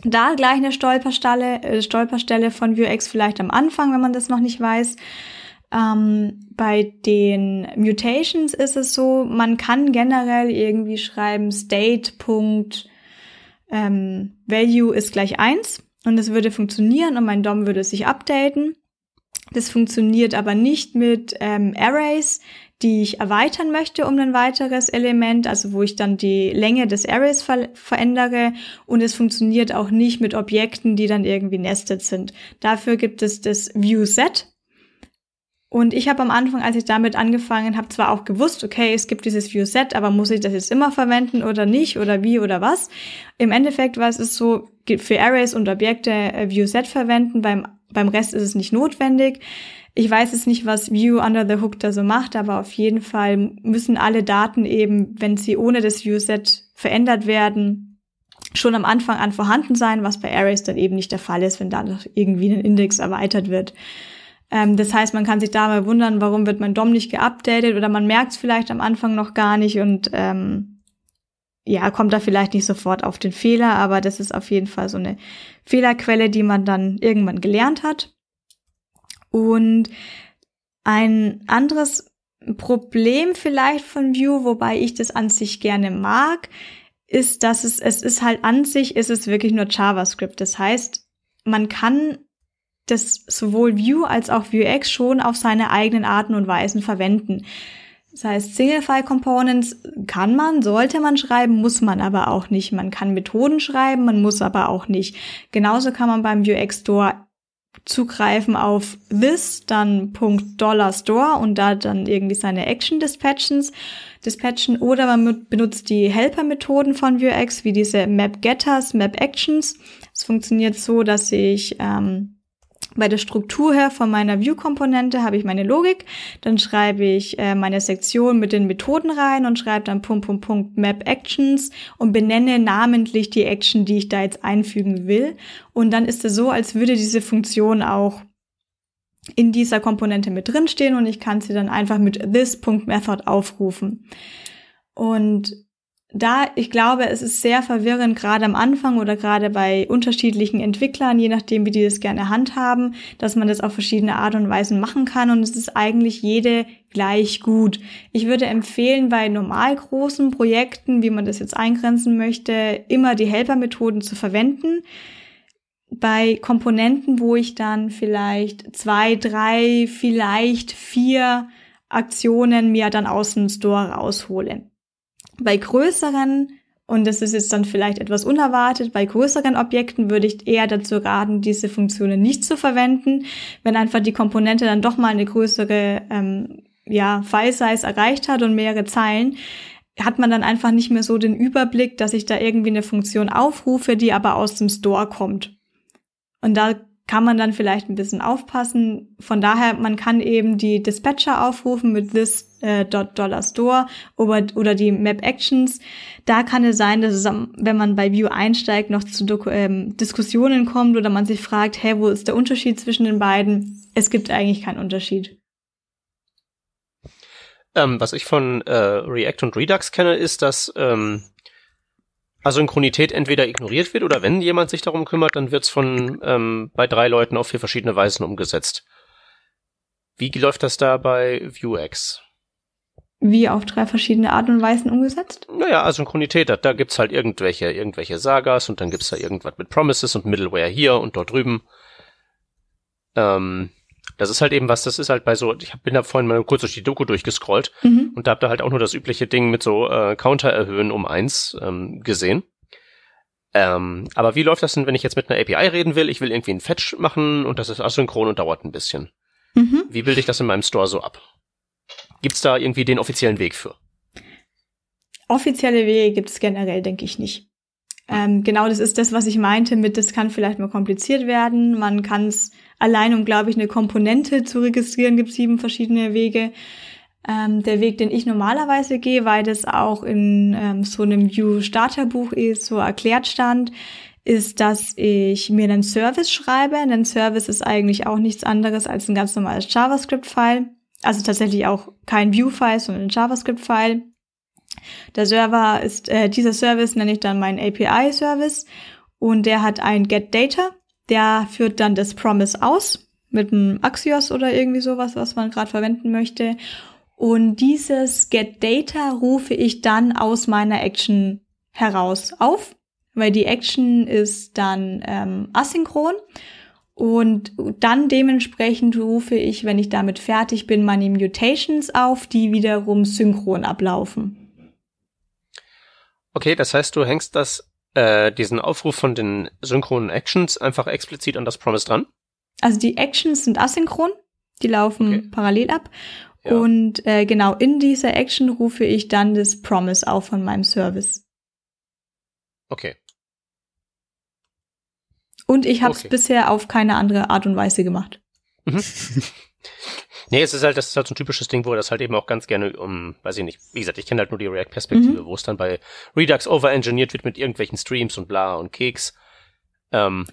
da gleich eine Stolperstelle, äh, Stolperstelle von Vuex vielleicht am Anfang, wenn man das noch nicht weiß. Ähm, bei den Mutations ist es so, man kann generell irgendwie schreiben state. Ähm, Value ist gleich eins und es würde funktionieren und mein DOM würde sich updaten. Das funktioniert aber nicht mit ähm, Arrays, die ich erweitern möchte um ein weiteres Element, also wo ich dann die Länge des Arrays ver verändere und es funktioniert auch nicht mit Objekten, die dann irgendwie nested sind. Dafür gibt es das ViewSet. Und ich habe am Anfang, als ich damit angefangen habe, zwar auch gewusst, okay, es gibt dieses ViewSet, aber muss ich das jetzt immer verwenden oder nicht oder wie oder was? Im Endeffekt war es so, für Arrays und Objekte äh, ViewSet verwenden, beim, beim Rest ist es nicht notwendig. Ich weiß jetzt nicht, was View under the Hook da so macht, aber auf jeden Fall müssen alle Daten eben, wenn sie ohne das Viewset verändert werden, schon am Anfang an vorhanden sein, was bei Arrays dann eben nicht der Fall ist, wenn da noch irgendwie ein Index erweitert wird. Ähm, das heißt, man kann sich da mal wundern, warum wird mein DOM nicht geupdatet oder man merkt es vielleicht am Anfang noch gar nicht und ähm, ja, kommt da vielleicht nicht sofort auf den Fehler, aber das ist auf jeden Fall so eine Fehlerquelle, die man dann irgendwann gelernt hat. Und ein anderes Problem vielleicht von Vue, wobei ich das an sich gerne mag, ist, dass es, es ist halt an sich, ist es wirklich nur JavaScript. Das heißt, man kann das sowohl Vue als auch Vuex schon auf seine eigenen Arten und Weisen verwenden. Das heißt, Single-File Components kann man, sollte man schreiben, muss man aber auch nicht. Man kann Methoden schreiben, man muss aber auch nicht. Genauso kann man beim Vuex Store zugreifen auf this, dann Punkt Dollar Store und da dann irgendwie seine Action Dispatchens, dispatchen oder man benutzt die Helper-Methoden von Vuex, wie diese Map Getters, Map Actions. Es funktioniert so, dass ich ähm, bei der Struktur her von meiner View-Komponente habe ich meine Logik, dann schreibe ich äh, meine Sektion mit den Methoden rein und schreibe dann Punkt, Punkt, Punkt Map Actions und benenne namentlich die Action, die ich da jetzt einfügen will. Und dann ist es so, als würde diese Funktion auch in dieser Komponente mit drinstehen und ich kann sie dann einfach mit this.method aufrufen. Und da, ich glaube, es ist sehr verwirrend, gerade am Anfang oder gerade bei unterschiedlichen Entwicklern, je nachdem, wie die das gerne handhaben, dass man das auf verschiedene Art und Weisen machen kann und es ist eigentlich jede gleich gut. Ich würde empfehlen, bei normal großen Projekten, wie man das jetzt eingrenzen möchte, immer die Helper-Methoden zu verwenden. Bei Komponenten, wo ich dann vielleicht zwei, drei, vielleicht vier Aktionen mir dann aus dem Store raushole bei größeren, und das ist jetzt dann vielleicht etwas unerwartet, bei größeren Objekten würde ich eher dazu raten, diese Funktionen nicht zu verwenden, wenn einfach die Komponente dann doch mal eine größere ähm, ja, File-Size erreicht hat und mehrere Zeilen, hat man dann einfach nicht mehr so den Überblick, dass ich da irgendwie eine Funktion aufrufe, die aber aus dem Store kommt. Und da kann man dann vielleicht ein bisschen aufpassen. Von daher, man kann eben die Dispatcher aufrufen mit this äh, oder, oder die Map Actions. Da kann es sein, dass es, wenn man bei View einsteigt, noch zu Doku ähm, Diskussionen kommt oder man sich fragt, hey, wo ist der Unterschied zwischen den beiden? Es gibt eigentlich keinen Unterschied. Ähm, was ich von äh, React und Redux kenne, ist, dass ähm, Asynchronität entweder ignoriert wird oder wenn jemand sich darum kümmert, dann wird es von ähm, bei drei Leuten auf vier verschiedene Weisen umgesetzt. Wie läuft das da bei Vuex? Wie auf drei verschiedene Arten und Weisen umgesetzt? Naja, Asynchronität, da, da gibt's halt irgendwelche, irgendwelche Sagas und dann gibt's da irgendwas mit Promises und Middleware hier und dort drüben. Ähm, das ist halt eben was, das ist halt bei so, ich bin da vorhin mal kurz durch die Doku durchgescrollt mhm. und da habt ihr halt auch nur das übliche Ding mit so äh, Counter erhöhen um eins ähm, gesehen. Ähm, aber wie läuft das denn, wenn ich jetzt mit einer API reden will? Ich will irgendwie einen Fetch machen und das ist asynchron und dauert ein bisschen. Mhm. Wie bilde ich das in meinem Store so ab? Gibt's da irgendwie den offiziellen Weg für? Offizielle Wege gibt es generell, denke ich nicht. Ähm, genau, das ist das, was ich meinte mit, das kann vielleicht mal kompliziert werden. Man kann es allein, um, glaube ich, eine Komponente zu registrieren, gibt sieben verschiedene Wege. Ähm, der Weg, den ich normalerweise gehe, weil das auch in ähm, so einem View-Starterbuch ist, so erklärt stand, ist, dass ich mir einen Service schreibe. Ein Service ist eigentlich auch nichts anderes als ein ganz normales JavaScript-File. Also tatsächlich auch kein View-File, sondern ein JavaScript-File. Der Server ist, äh, dieser Service nenne ich dann meinen API-Service und der hat ein Get Data. Der führt dann das Promise aus mit einem Axios oder irgendwie sowas, was man gerade verwenden möchte. Und dieses Get Data rufe ich dann aus meiner Action heraus auf weil die Action ist dann ähm, asynchron und dann dementsprechend rufe ich, wenn ich damit fertig bin, meine Mutations auf, die wiederum synchron ablaufen. Okay, das heißt, du hängst das, äh, diesen Aufruf von den synchronen Actions einfach explizit an das Promise dran? Also die Actions sind asynchron, die laufen okay. parallel ab. Ja. Und äh, genau in dieser Action rufe ich dann das Promise auf von meinem Service. Okay. Und ich habe es okay. bisher auf keine andere Art und Weise gemacht. Mhm. nee, es ist halt, das ist halt so ein typisches Ding, wo das halt eben auch ganz gerne um, weiß ich nicht, wie gesagt, ich kenne halt nur die React-Perspektive, mhm. wo es dann bei Redux overengineert wird mit irgendwelchen Streams und bla und Keks. Ähm,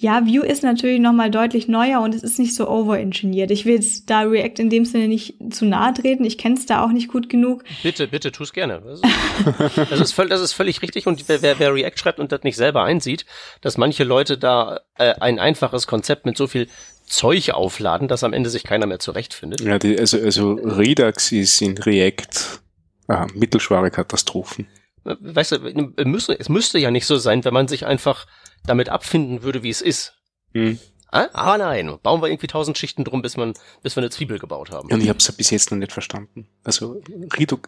ja, Vue ist natürlich nochmal deutlich neuer und es ist nicht so overengineert. Ich will jetzt da React in dem Sinne nicht zu nahe treten. Ich kenne es da auch nicht gut genug. Bitte, bitte, tu es gerne. Das ist, das, ist völ, das ist völlig richtig und wer, wer React schreibt und das nicht selber einsieht, dass manche Leute da äh, ein einfaches Konzept mit so viel Zeug aufladen, dass am Ende sich keiner mehr zurechtfindet. Ja, die, also, also Redux ist in React ah, mittelschwere Katastrophen. Weißt du, es müsste ja nicht so sein, wenn man sich einfach damit abfinden würde, wie es ist. Mhm. Ah, aber nein, bauen wir irgendwie tausend Schichten drum, bis man, bis wir eine Zwiebel gebaut haben. Und ich habe es bis jetzt noch nicht verstanden. Also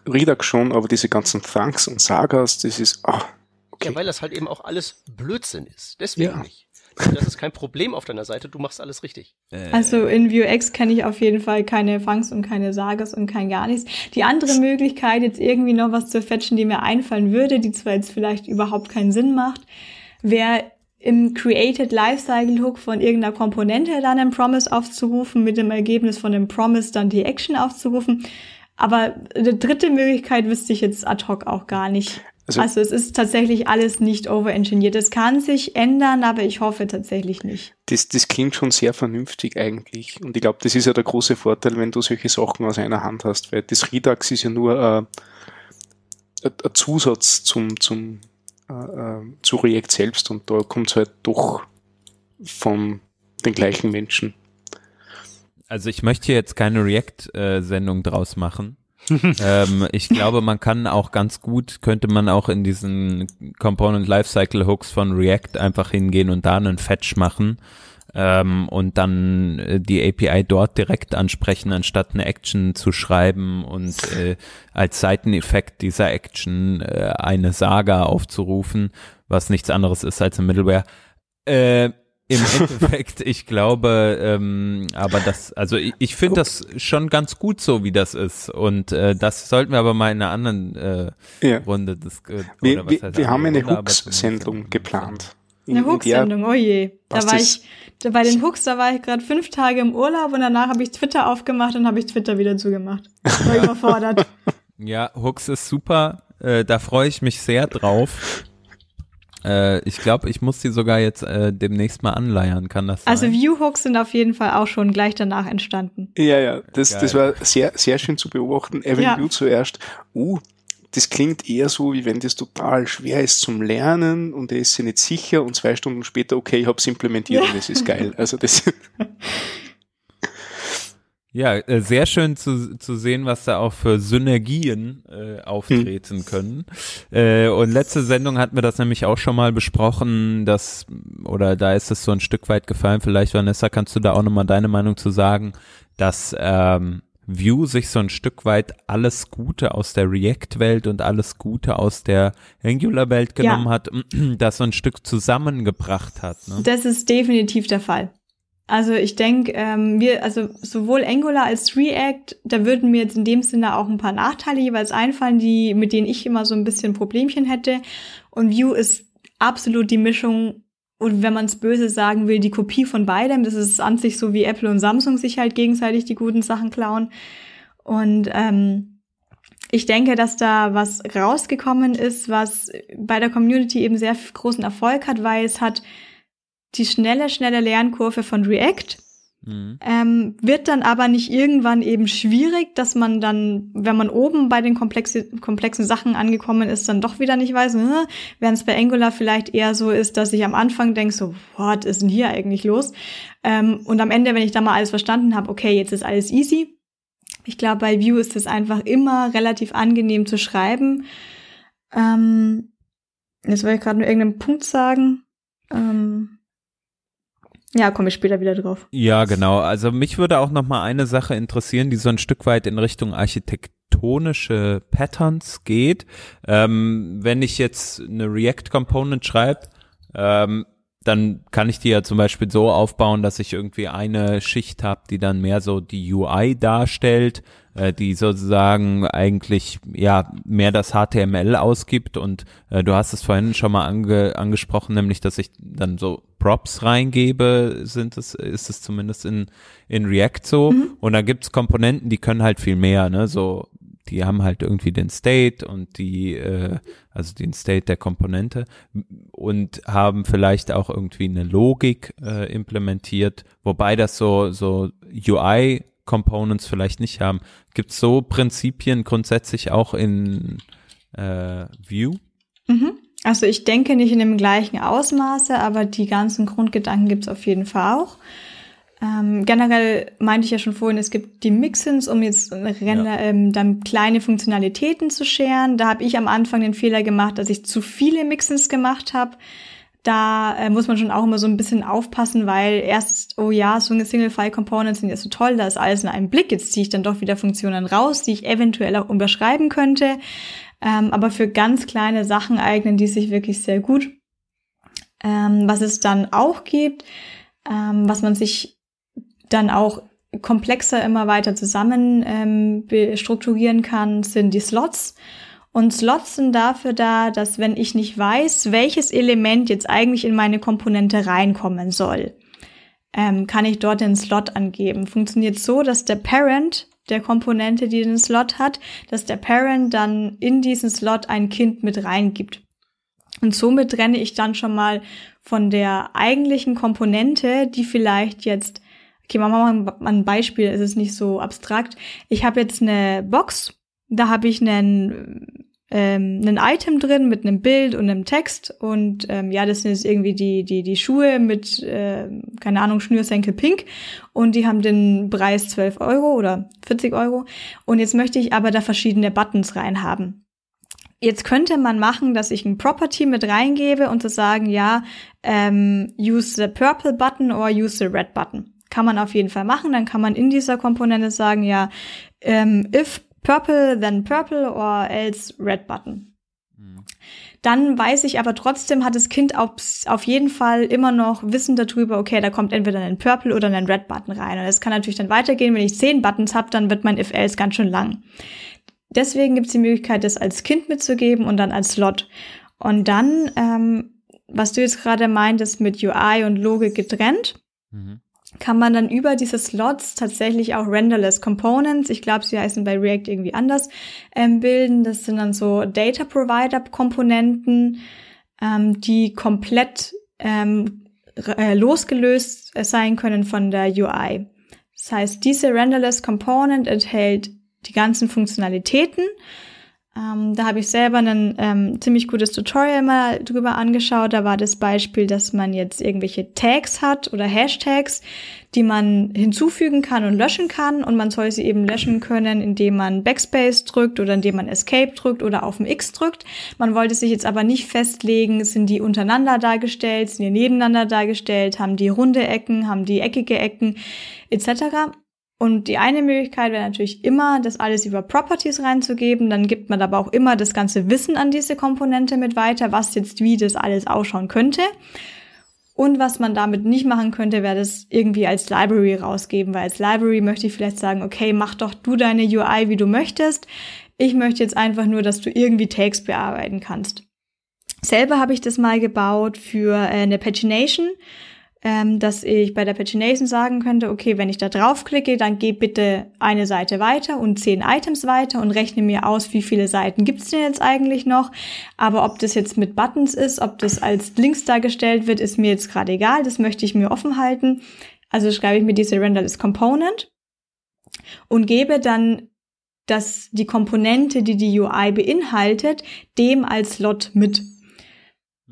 Redux schon, aber diese ganzen Thanks und Sagas, das ist ah, okay. Ja, weil das halt eben auch alles Blödsinn ist. Deswegen ja. nicht. Das ist kein Problem auf deiner Seite, du machst alles richtig. Äh. Also in Vuex kenne ich auf jeden Fall keine Fangs und keine Sagas und kein gar nichts. Die andere Möglichkeit, jetzt irgendwie noch was zu fetchen, die mir einfallen würde, die zwar jetzt vielleicht überhaupt keinen Sinn macht, wäre im Created Lifecycle Hook von irgendeiner Komponente dann einen Promise aufzurufen, mit dem Ergebnis von dem Promise dann die Action aufzurufen. Aber eine dritte Möglichkeit wüsste ich jetzt ad hoc auch gar nicht. Also, also es ist tatsächlich alles nicht overengineert. Es kann sich ändern, aber ich hoffe tatsächlich nicht. Das, das klingt schon sehr vernünftig eigentlich. Und ich glaube, das ist ja der große Vorteil, wenn du solche Sachen aus einer Hand hast, weil das Redux ist ja nur äh, ein Zusatz zum, zum äh, zu React selbst und da kommt es halt doch von den gleichen Menschen. Also ich möchte hier jetzt keine React-Sendung draus machen. ähm, ich glaube, man kann auch ganz gut, könnte man auch in diesen Component Lifecycle Hooks von React einfach hingehen und da einen Fetch machen ähm, und dann äh, die API dort direkt ansprechen, anstatt eine Action zu schreiben und äh, als Seiteneffekt dieser Action äh, eine Saga aufzurufen, was nichts anderes ist als ein Middleware. Äh, im Endeffekt, ich glaube, ähm, aber das, also ich, ich finde das schon ganz gut so, wie das ist. Und äh, das sollten wir aber mal in einer anderen äh, ja. Runde. Das, äh, wir, wir, wir haben eine Hooks-Sendung geplant. Eine Hooks-Sendung, oh je. Da war ich, da bei den Hooks, da war ich gerade fünf Tage im Urlaub und danach habe ich Twitter aufgemacht und habe ich Twitter wieder zugemacht. War überfordert. Ja, Hooks ist super. Äh, da freue ich mich sehr drauf. Äh, ich glaube, ich muss die sogar jetzt äh, demnächst mal anleiern, kann das also sein? Also View-Hooks sind auf jeden Fall auch schon gleich danach entstanden. Ja, ja, das, das war sehr, sehr schön zu beobachten. Evan ja. View zuerst. Uh, das klingt eher so, wie wenn das total schwer ist zum Lernen und er ist sich nicht sicher und zwei Stunden später, okay, ich habe es implementiert ja. und es ist geil. Also das Ja, äh, sehr schön zu, zu sehen, was da auch für Synergien äh, auftreten hm. können. Äh, und letzte Sendung hatten wir das nämlich auch schon mal besprochen, dass, oder da ist es so ein Stück weit gefallen. Vielleicht, Vanessa, kannst du da auch nochmal deine Meinung zu sagen, dass ähm, Vue sich so ein Stück weit alles Gute aus der React-Welt und alles Gute aus der Angular-Welt genommen ja. hat, das so ein Stück zusammengebracht hat. Ne? Das ist definitiv der Fall. Also ich denke, ähm, wir, also sowohl Angular als React, da würden mir jetzt in dem Sinne auch ein paar Nachteile jeweils einfallen, die, mit denen ich immer so ein bisschen Problemchen hätte. Und Vue ist absolut die Mischung und wenn man es böse sagen will, die Kopie von beidem. Das ist an sich so wie Apple und Samsung sich halt gegenseitig die guten Sachen klauen. Und ähm, ich denke, dass da was rausgekommen ist, was bei der Community eben sehr großen Erfolg hat, weil es hat die schnelle, schnelle Lernkurve von React Mhm. Ähm, wird dann aber nicht irgendwann eben schwierig, dass man dann, wenn man oben bei den komplexe, komplexen Sachen angekommen ist, dann doch wieder nicht weiß, äh, während es bei Angular vielleicht eher so ist, dass ich am Anfang denke, so, was ist denn hier eigentlich los? Ähm, und am Ende, wenn ich da mal alles verstanden habe, okay, jetzt ist alles easy. Ich glaube, bei Vue ist es einfach immer relativ angenehm zu schreiben. Ähm, jetzt wollte ich gerade nur irgendeinen Punkt sagen. Ähm, ja, komme ich später wieder drauf. Ja, genau. Also mich würde auch noch mal eine Sache interessieren, die so ein Stück weit in Richtung architektonische Patterns geht. Ähm, wenn ich jetzt eine React Component schreibe, ähm, dann kann ich die ja zum Beispiel so aufbauen, dass ich irgendwie eine Schicht habe, die dann mehr so die UI darstellt, äh, die sozusagen eigentlich ja mehr das HTML ausgibt und äh, du hast es vorhin schon mal ange angesprochen, nämlich dass ich dann so Props reingebe, sind es, ist es zumindest in, in React so. Mhm. Und da gibt's Komponenten, die können halt viel mehr, ne? So die haben halt irgendwie den State und die, äh, also den State der Komponente und haben vielleicht auch irgendwie eine Logik äh, implementiert, wobei das so, so UI Components vielleicht nicht haben. Gibt es so Prinzipien grundsätzlich auch in äh, Vue? Mhm. Also ich denke nicht in dem gleichen Ausmaße, aber die ganzen Grundgedanken gibt es auf jeden Fall auch. Ähm, generell meinte ich ja schon vorhin, es gibt die Mixins, um jetzt ja. ähm, dann kleine Funktionalitäten zu scheren. Da habe ich am Anfang den Fehler gemacht, dass ich zu viele Mixins gemacht habe. Da äh, muss man schon auch immer so ein bisschen aufpassen, weil erst, oh ja, so eine Single-File-Components sind ja so toll, da ist alles in einem Blick. Jetzt ziehe ich dann doch wieder Funktionen raus, die ich eventuell auch überschreiben könnte. Ähm, aber für ganz kleine Sachen eignen die sich wirklich sehr gut. Ähm, was es dann auch gibt, ähm, was man sich dann auch komplexer immer weiter zusammen ähm, strukturieren kann, sind die Slots. Und Slots sind dafür da, dass wenn ich nicht weiß, welches Element jetzt eigentlich in meine Komponente reinkommen soll, ähm, kann ich dort den Slot angeben. Funktioniert so, dass der Parent der Komponente, die den Slot hat, dass der Parent dann in diesen Slot ein Kind mit reingibt. Und somit trenne ich dann schon mal von der eigentlichen Komponente, die vielleicht jetzt Okay, machen wir mal ein Beispiel, es ist nicht so abstrakt. Ich habe jetzt eine Box, da habe ich einen ähm, ein Item drin mit einem Bild und einem Text und ähm, ja, das sind jetzt irgendwie die die die Schuhe mit äh, keine Ahnung Schnürsenkel pink und die haben den Preis 12 Euro oder 40 Euro und jetzt möchte ich aber da verschiedene Buttons reinhaben. Jetzt könnte man machen, dass ich ein Property mit reingebe und zu sagen, ja, ähm, use the purple button or use the red button. Kann man auf jeden Fall machen. Dann kann man in dieser Komponente sagen, ja, ähm, if purple, then purple or else red button. Mhm. Dann weiß ich aber trotzdem, hat das Kind auf, auf jeden Fall immer noch Wissen darüber, okay, da kommt entweder ein Purple oder ein Red Button rein. Und es kann natürlich dann weitergehen, wenn ich zehn Buttons habe, dann wird mein if-else ganz schön lang. Deswegen gibt es die Möglichkeit, das als Kind mitzugeben und dann als Slot. Und dann, ähm, was du jetzt gerade meintest, mit UI und Logik getrennt. Mhm kann man dann über diese Slots tatsächlich auch Renderless Components, ich glaube, sie heißen bei React irgendwie anders, ähm, bilden. Das sind dann so Data Provider Komponenten, ähm, die komplett ähm, äh, losgelöst sein können von der UI. Das heißt, diese Renderless Component enthält die ganzen Funktionalitäten, ähm, da habe ich selber ein ähm, ziemlich gutes Tutorial mal drüber angeschaut. Da war das Beispiel, dass man jetzt irgendwelche Tags hat oder Hashtags, die man hinzufügen kann und löschen kann. Und man soll sie eben löschen können, indem man Backspace drückt oder indem man Escape drückt oder auf dem X drückt. Man wollte sich jetzt aber nicht festlegen, sind die untereinander dargestellt, sind die nebeneinander dargestellt, haben die runde Ecken, haben die eckige Ecken etc. Und die eine Möglichkeit wäre natürlich immer, das alles über Properties reinzugeben. Dann gibt man aber auch immer das ganze Wissen an diese Komponente mit weiter, was jetzt wie das alles ausschauen könnte. Und was man damit nicht machen könnte, wäre das irgendwie als Library rausgeben, weil als Library möchte ich vielleicht sagen, okay, mach doch du deine UI, wie du möchtest. Ich möchte jetzt einfach nur, dass du irgendwie Tags bearbeiten kannst. Selber habe ich das mal gebaut für äh, eine Pagination, ähm, dass ich bei der Pagination sagen könnte, okay, wenn ich da draufklicke, dann geh bitte eine Seite weiter und zehn Items weiter und rechne mir aus, wie viele Seiten gibt's denn jetzt eigentlich noch. Aber ob das jetzt mit Buttons ist, ob das als Links dargestellt wird, ist mir jetzt gerade egal. Das möchte ich mir offen halten. Also schreibe ich mir diese Renderless Component und gebe dann dass die Komponente, die die UI beinhaltet, dem als Slot mit.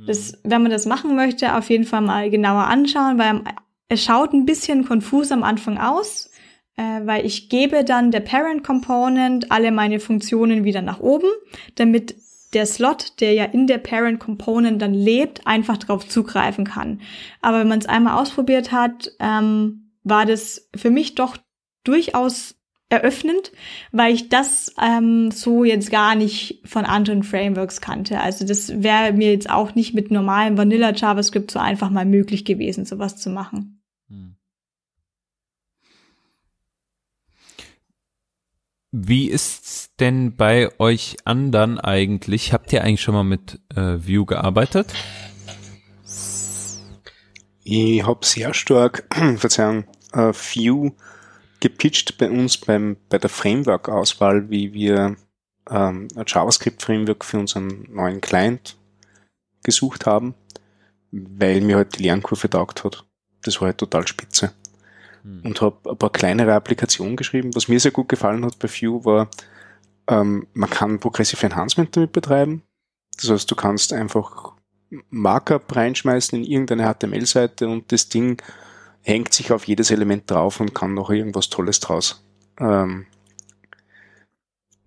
Das, wenn man das machen möchte, auf jeden Fall mal genauer anschauen, weil es schaut ein bisschen konfus am Anfang aus, äh, weil ich gebe dann der Parent Component alle meine Funktionen wieder nach oben, damit der Slot, der ja in der Parent Component dann lebt, einfach darauf zugreifen kann. Aber wenn man es einmal ausprobiert hat, ähm, war das für mich doch durchaus eröffnend, weil ich das ähm, so jetzt gar nicht von anderen Frameworks kannte. Also das wäre mir jetzt auch nicht mit normalem Vanilla JavaScript so einfach mal möglich gewesen, sowas zu machen. Hm. Wie ist's denn bei euch anderen eigentlich? Habt ihr eigentlich schon mal mit äh, Vue gearbeitet? Ich habe sehr stark, Verzeihung, äh, Vue gepitcht bei uns beim, bei der Framework-Auswahl, wie wir ähm, ein JavaScript-Framework für unseren neuen Client gesucht haben, weil mir halt die Lernkurve taugt hat. Das war halt total spitze. Hm. Und habe ein paar kleinere Applikationen geschrieben. Was mir sehr gut gefallen hat bei Vue war, ähm, man kann Progressive Enhancement damit betreiben. Das heißt, du kannst einfach Markup reinschmeißen in irgendeine HTML-Seite und das Ding hängt sich auf jedes Element drauf und kann noch irgendwas Tolles draus, ähm,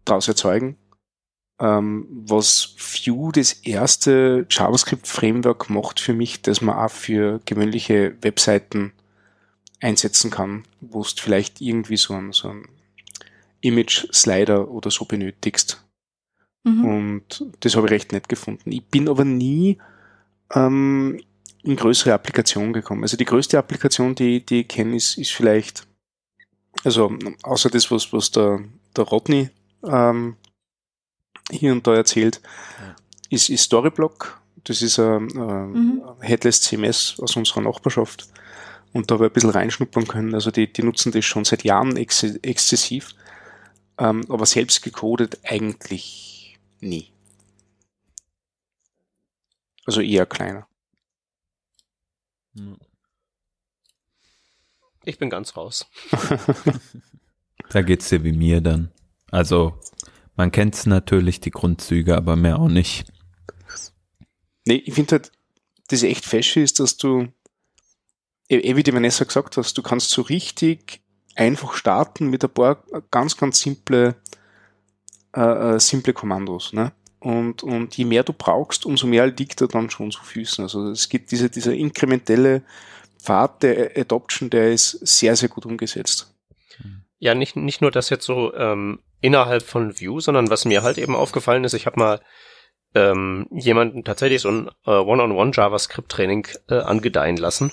draus erzeugen. Ähm, was Vue das erste JavaScript-Framework macht für mich, dass man auch für gewöhnliche Webseiten einsetzen kann, wo du vielleicht irgendwie so ein, so ein Image-Slider oder so benötigst. Mhm. Und das habe ich recht nett gefunden. Ich bin aber nie ähm, in größere Applikationen gekommen. Also die größte Applikation, die, die ich kenne, ist, ist vielleicht, also außer das, was, was der, der Rodney ähm, hier und da erzählt, ja. ist, ist Storyblock. Das ist ein, ein mhm. Headless CMS aus unserer Nachbarschaft. Und da habe ich ein bisschen reinschnuppern können. Also die, die nutzen das schon seit Jahren ex exzessiv. Ähm, aber selbst gecodet eigentlich nie. Also eher kleiner. Ich bin ganz raus. da geht's dir wie mir dann. Also, man kennt natürlich die Grundzüge, aber mehr auch nicht. Nee, ich finde halt, das echt fesche ist, dass du, eh, eh wie die Vanessa gesagt hast, du kannst so richtig einfach starten mit ein paar ganz, ganz simple, äh, äh simple Kommandos. Ne? Und, und je mehr du brauchst, umso mehr liegt er dann schon zu Füßen. Also es gibt diese, dieser inkrementelle Pfad der Adoption, der ist sehr, sehr gut umgesetzt. Ja, nicht, nicht nur das jetzt so ähm, innerhalb von Vue, sondern was mir halt eben aufgefallen ist, ich habe mal ähm, jemanden tatsächlich so ein äh, One-on-One JavaScript-Training äh, angedeihen lassen.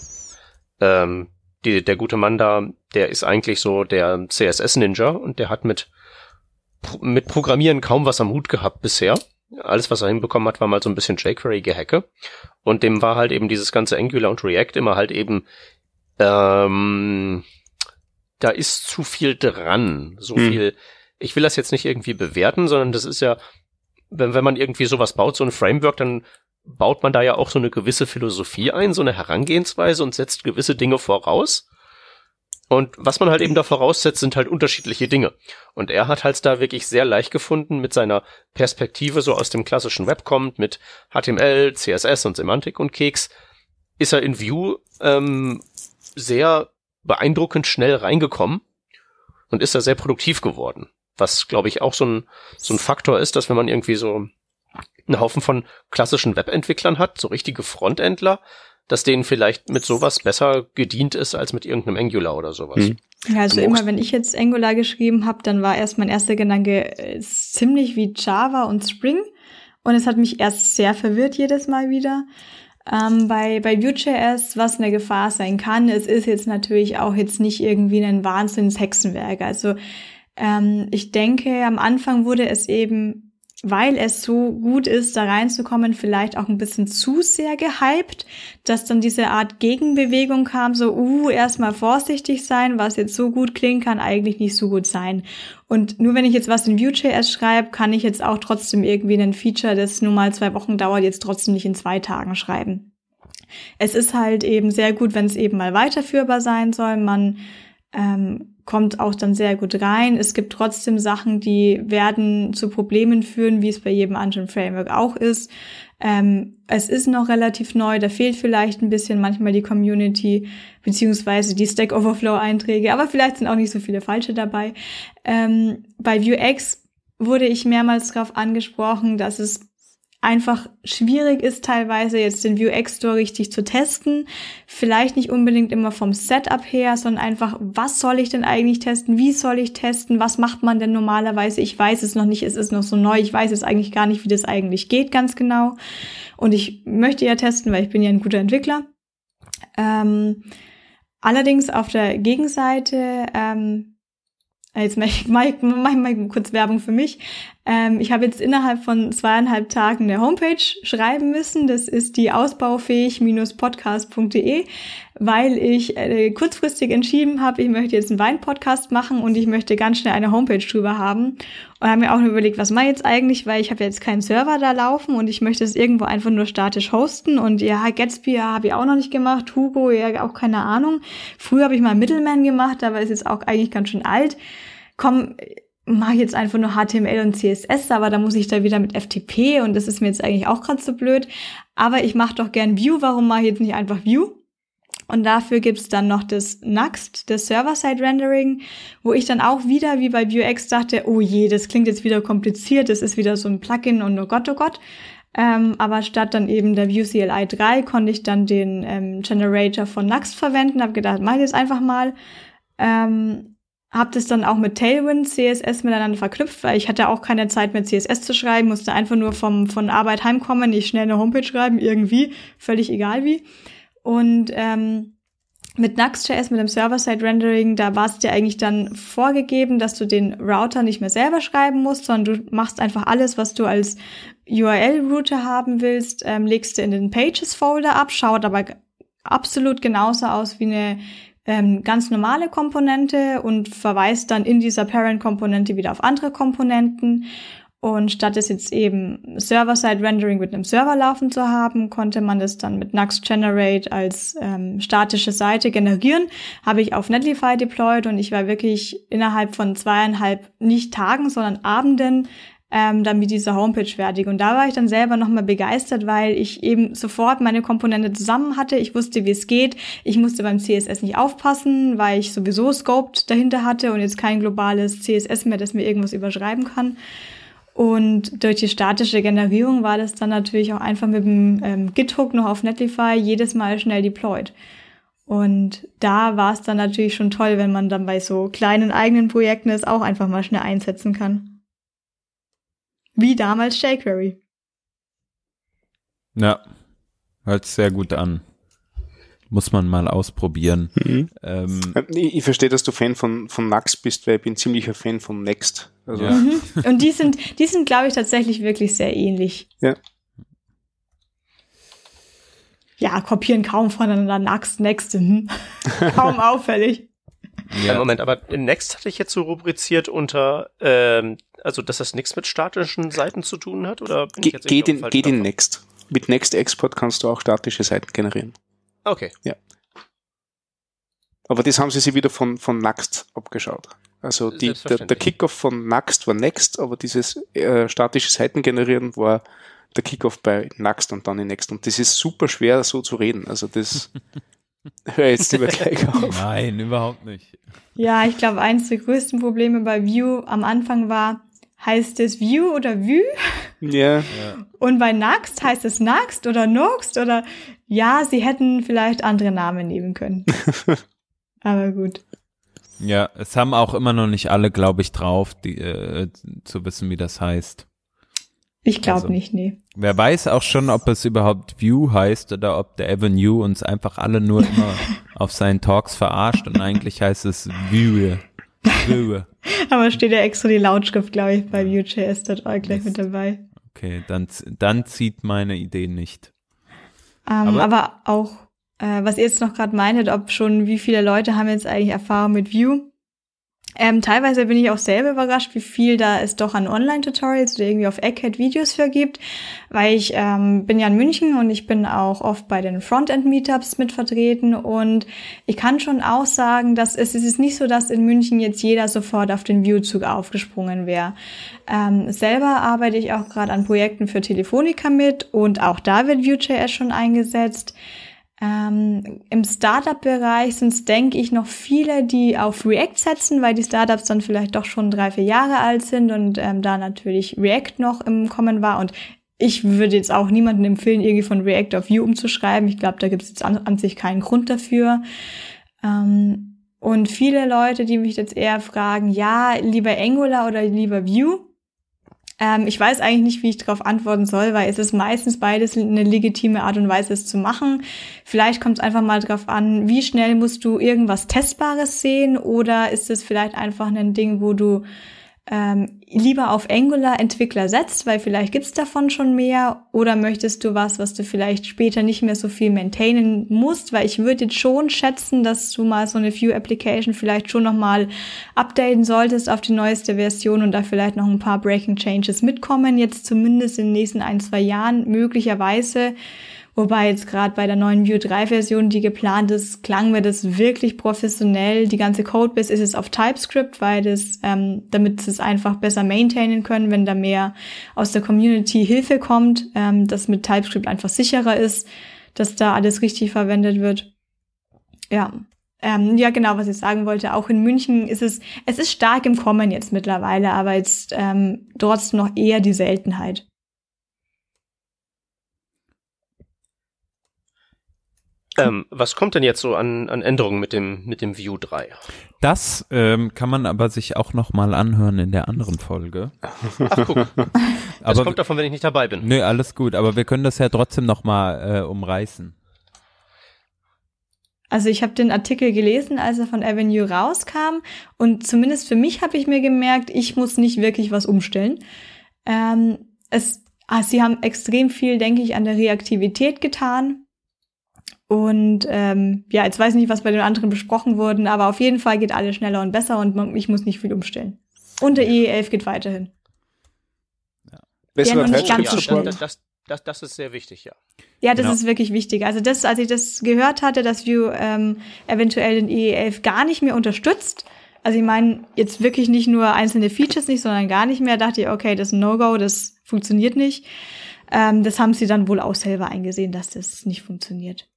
Ähm, die, der gute Mann da, der ist eigentlich so der CSS-Ninja und der hat mit, mit Programmieren kaum was am Hut gehabt bisher alles, was er hinbekommen hat, war mal so ein bisschen jQuery-Gehacke. Und dem war halt eben dieses ganze Angular und React immer halt eben, ähm, da ist zu viel dran. So hm. viel, ich will das jetzt nicht irgendwie bewerten, sondern das ist ja, wenn, wenn man irgendwie sowas baut, so ein Framework, dann baut man da ja auch so eine gewisse Philosophie ein, so eine Herangehensweise und setzt gewisse Dinge voraus. Und was man halt eben da voraussetzt, sind halt unterschiedliche Dinge. Und er hat halt da wirklich sehr leicht gefunden mit seiner Perspektive so aus dem klassischen Web kommt, mit HTML, CSS und Semantik und Keks, ist er in Vue ähm, sehr beeindruckend schnell reingekommen und ist da sehr produktiv geworden. Was, glaube ich, auch so ein, so ein Faktor ist, dass wenn man irgendwie so einen Haufen von klassischen Webentwicklern hat, so richtige Frontendler, dass denen vielleicht mit sowas besser gedient ist als mit irgendeinem Angular oder sowas. Mhm. Ja, also immer wenn ich jetzt Angular geschrieben habe, dann war erst mein erster Gedanke äh, ziemlich wie Java und Spring und es hat mich erst sehr verwirrt jedes Mal wieder. Ähm, bei, bei Vue.js, was eine Gefahr sein kann, es ist jetzt natürlich auch jetzt nicht irgendwie ein Wahnsinns Hexenwerk. Also ähm, ich denke, am Anfang wurde es eben weil es so gut ist, da reinzukommen, vielleicht auch ein bisschen zu sehr gehypt, dass dann diese Art Gegenbewegung kam, so, uh, erstmal vorsichtig sein, was jetzt so gut klingt, kann eigentlich nicht so gut sein. Und nur wenn ich jetzt was in Vue.js schreibe, kann ich jetzt auch trotzdem irgendwie ein Feature, das nur mal zwei Wochen dauert, jetzt trotzdem nicht in zwei Tagen schreiben. Es ist halt eben sehr gut, wenn es eben mal weiterführbar sein soll. Man ähm, kommt auch dann sehr gut rein. Es gibt trotzdem Sachen, die werden zu Problemen führen, wie es bei jedem anderen Framework auch ist. Ähm, es ist noch relativ neu, da fehlt vielleicht ein bisschen manchmal die Community beziehungsweise die Stack Overflow Einträge, aber vielleicht sind auch nicht so viele falsche dabei. Ähm, bei Vuex wurde ich mehrmals darauf angesprochen, dass es einfach schwierig ist teilweise jetzt den Vuex Store richtig zu testen. Vielleicht nicht unbedingt immer vom Setup her, sondern einfach, was soll ich denn eigentlich testen? Wie soll ich testen? Was macht man denn normalerweise? Ich weiß es noch nicht, es ist noch so neu. Ich weiß jetzt eigentlich gar nicht, wie das eigentlich geht ganz genau. Und ich möchte ja testen, weil ich bin ja ein guter Entwickler. Ähm, allerdings auf der Gegenseite ähm, Jetzt mache mach ich mal kurz Werbung für mich. Ähm, ich habe jetzt innerhalb von zweieinhalb Tagen eine Homepage schreiben müssen. Das ist die ausbaufähig-podcast.de, weil ich äh, kurzfristig entschieden habe, ich möchte jetzt einen Wein-Podcast machen und ich möchte ganz schnell eine Homepage drüber haben. Und habe mir auch nur überlegt, was mache ich jetzt eigentlich, weil ich habe jetzt keinen Server da laufen und ich möchte es irgendwo einfach nur statisch hosten. Und ja, Gatsby ja, habe ich auch noch nicht gemacht, Hugo ja auch keine Ahnung. Früher habe ich mal Middleman gemacht, aber ist jetzt auch eigentlich ganz schön alt. Komm, mache jetzt einfach nur HTML und CSS, aber da muss ich da wieder mit FTP und das ist mir jetzt eigentlich auch gerade so blöd. Aber ich mache doch gern View, warum mache ich jetzt nicht einfach View? Und dafür gibt's dann noch das Nuxt, das Server-Side-Rendering, wo ich dann auch wieder wie bei Vuex dachte, oh je, das klingt jetzt wieder kompliziert, das ist wieder so ein Plugin und oh Gott, oh Gott. Ähm, aber statt dann eben der Vue CLI 3 konnte ich dann den ähm, Generator von Nuxt verwenden, habe gedacht, mach ich jetzt einfach mal. Ähm, habe das dann auch mit Tailwind CSS miteinander verknüpft, weil ich hatte auch keine Zeit mehr CSS zu schreiben, musste einfach nur vom, von Arbeit heimkommen, nicht schnell eine Homepage schreiben, irgendwie, völlig egal wie. Und ähm, mit Nuxt.js, mit dem Server-Side-Rendering, da war es dir eigentlich dann vorgegeben, dass du den Router nicht mehr selber schreiben musst, sondern du machst einfach alles, was du als URL-Router haben willst, ähm, legst du in den Pages-Folder ab, schaut aber absolut genauso aus wie eine ähm, ganz normale Komponente und verweist dann in dieser Parent-Komponente wieder auf andere Komponenten. Und statt es jetzt eben Server-Side-Rendering mit einem Server laufen zu haben, konnte man das dann mit Nuxt Generate als ähm, statische Seite generieren. Habe ich auf Netlify deployed und ich war wirklich innerhalb von zweieinhalb, nicht Tagen, sondern Abenden ähm, dann mit dieser Homepage fertig. Und da war ich dann selber nochmal begeistert, weil ich eben sofort meine Komponente zusammen hatte. Ich wusste, wie es geht. Ich musste beim CSS nicht aufpassen, weil ich sowieso Scoped dahinter hatte und jetzt kein globales CSS mehr, das mir irgendwas überschreiben kann. Und durch die statische Generierung war das dann natürlich auch einfach mit dem ähm, Git-Hook noch auf Netlify jedes Mal schnell deployed. Und da war es dann natürlich schon toll, wenn man dann bei so kleinen eigenen Projekten es auch einfach mal schnell einsetzen kann. Wie damals jQuery. Ja, hört sehr gut an. Muss man mal ausprobieren. Mhm. Ähm, ich, ich, verstehe, dass du Fan von, von Nux bist, weil ich bin ziemlicher Fan von Next. Also. Ja. Mhm. Und die sind, die sind, glaube ich, tatsächlich wirklich sehr ähnlich. Ja. Ja, kopieren kaum voneinander Nux, Next, hm. kaum auffällig. Ja. Moment, aber Next hatte ich jetzt so rubriziert unter, ähm, also dass das nichts mit statischen Seiten zu tun hat? Oder Ge geht in, geht in Next. Mit Next Export kannst du auch statische Seiten generieren. Okay. Ja. Aber das haben sie sich wieder von, von Next abgeschaut. Also die, der, der Kickoff von Next war Next, aber dieses äh, statische Seiten generieren war der Kickoff bei Next und dann in Next. Und das ist super schwer so zu reden. Also das Hör jetzt lieber gleich auf. Nein, überhaupt nicht. Ja, ich glaube, eins der größten Probleme bei View am Anfang war, heißt es View oder Vue? Ja. Und bei Next heißt es Next oder Noxt oder ja, sie hätten vielleicht andere Namen nehmen können. Aber gut. Ja, es haben auch immer noch nicht alle, glaube ich, drauf, die, äh, zu wissen, wie das heißt. Ich glaube also, nicht, nee. Wer weiß auch schon, ob es überhaupt View heißt oder ob der Avenue uns einfach alle nur immer auf seinen Talks verarscht und eigentlich heißt es View. View. Aber steht ja extra die Lautschrift, glaube ich, bei Vue.js.org gleich mit dabei. Okay, dann, dann zieht meine Idee nicht. Ähm, aber, aber, auch, äh, was ihr jetzt noch gerade meintet, ob schon wie viele Leute haben jetzt eigentlich Erfahrung mit Vue? Ähm, teilweise bin ich auch selber überrascht, wie viel da es doch an Online-Tutorials oder irgendwie auf Egghead Videos für gibt, weil ich ähm, bin ja in München und ich bin auch oft bei den Frontend-Meetups mit vertreten und ich kann schon auch sagen, dass es, es ist nicht so, dass in München jetzt jeder sofort auf den Vue-Zug aufgesprungen wäre. Ähm, selber arbeite ich auch gerade an Projekten für Telefonica mit und auch da wird Vue.js schon eingesetzt. Ähm, Im Startup-Bereich sind es, denke ich, noch viele, die auf React setzen, weil die Startups dann vielleicht doch schon drei, vier Jahre alt sind und ähm, da natürlich React noch im Kommen war. Und ich würde jetzt auch niemandem empfehlen, irgendwie von React auf Vue umzuschreiben. Ich glaube, da gibt es jetzt an, an, sich keinen Grund dafür. Ähm, und viele Leute, die mich jetzt eher fragen, ja, lieber Angular oder lieber Vue, ähm, ich weiß eigentlich nicht, wie ich darauf antworten soll, weil es ist meistens beides eine legitime Art und Weise, es zu machen. Vielleicht kommt es einfach mal darauf an, wie schnell musst du irgendwas Testbares sehen oder ist es vielleicht einfach ein Ding, wo du ähm, lieber auf Angular-Entwickler setzt, weil vielleicht gibt's davon schon mehr, oder möchtest du was, was du vielleicht später nicht mehr so viel maintainen musst, weil ich würde schon schätzen, dass du mal so eine View-Application vielleicht schon nochmal updaten solltest auf die neueste Version und da vielleicht noch ein paar Breaking Changes mitkommen, jetzt zumindest in den nächsten ein, zwei Jahren möglicherweise Wobei jetzt gerade bei der neuen Vue 3 Version, die geplant ist, klang mir das wirklich professionell. Die ganze Codebase ist es auf TypeScript, weil das, ähm, damit sie es einfach besser maintainen können, wenn da mehr aus der Community Hilfe kommt, ähm, dass mit TypeScript einfach sicherer ist, dass da alles richtig verwendet wird. Ja. Ähm, ja, genau, was ich sagen wollte. Auch in München ist es, es ist stark im Kommen jetzt mittlerweile, aber jetzt ähm, dort noch eher die Seltenheit. Ähm, was kommt denn jetzt so an, an Änderungen mit dem, mit dem View 3? Das ähm, kann man aber sich auch noch mal anhören in der anderen Folge. Ach, guck. Das aber, kommt davon, wenn ich nicht dabei bin. Nö, alles gut, aber wir können das ja trotzdem noch mal äh, umreißen. Also ich habe den Artikel gelesen, als er von Avenue rauskam und zumindest für mich habe ich mir gemerkt, ich muss nicht wirklich was umstellen. Ähm, es, ah, sie haben extrem viel, denke ich, an der Reaktivität getan, und ähm, ja, jetzt weiß ich nicht, was bei den anderen besprochen wurden, aber auf jeden Fall geht alles schneller und besser und ich muss nicht viel umstellen. Und der IE11 geht weiterhin. Ja. Besserer nicht ganz so ja, das, das, das, das, ist sehr wichtig, ja. Ja, das genau. ist wirklich wichtig. Also das, als ich das gehört hatte, dass Vue ähm, eventuell den IE11 gar nicht mehr unterstützt, also ich meine, jetzt wirklich nicht nur einzelne Features nicht, sondern gar nicht mehr, dachte ich, okay, das ist ein No-Go, das funktioniert nicht. Ähm, das haben sie dann wohl auch selber eingesehen, dass das nicht funktioniert.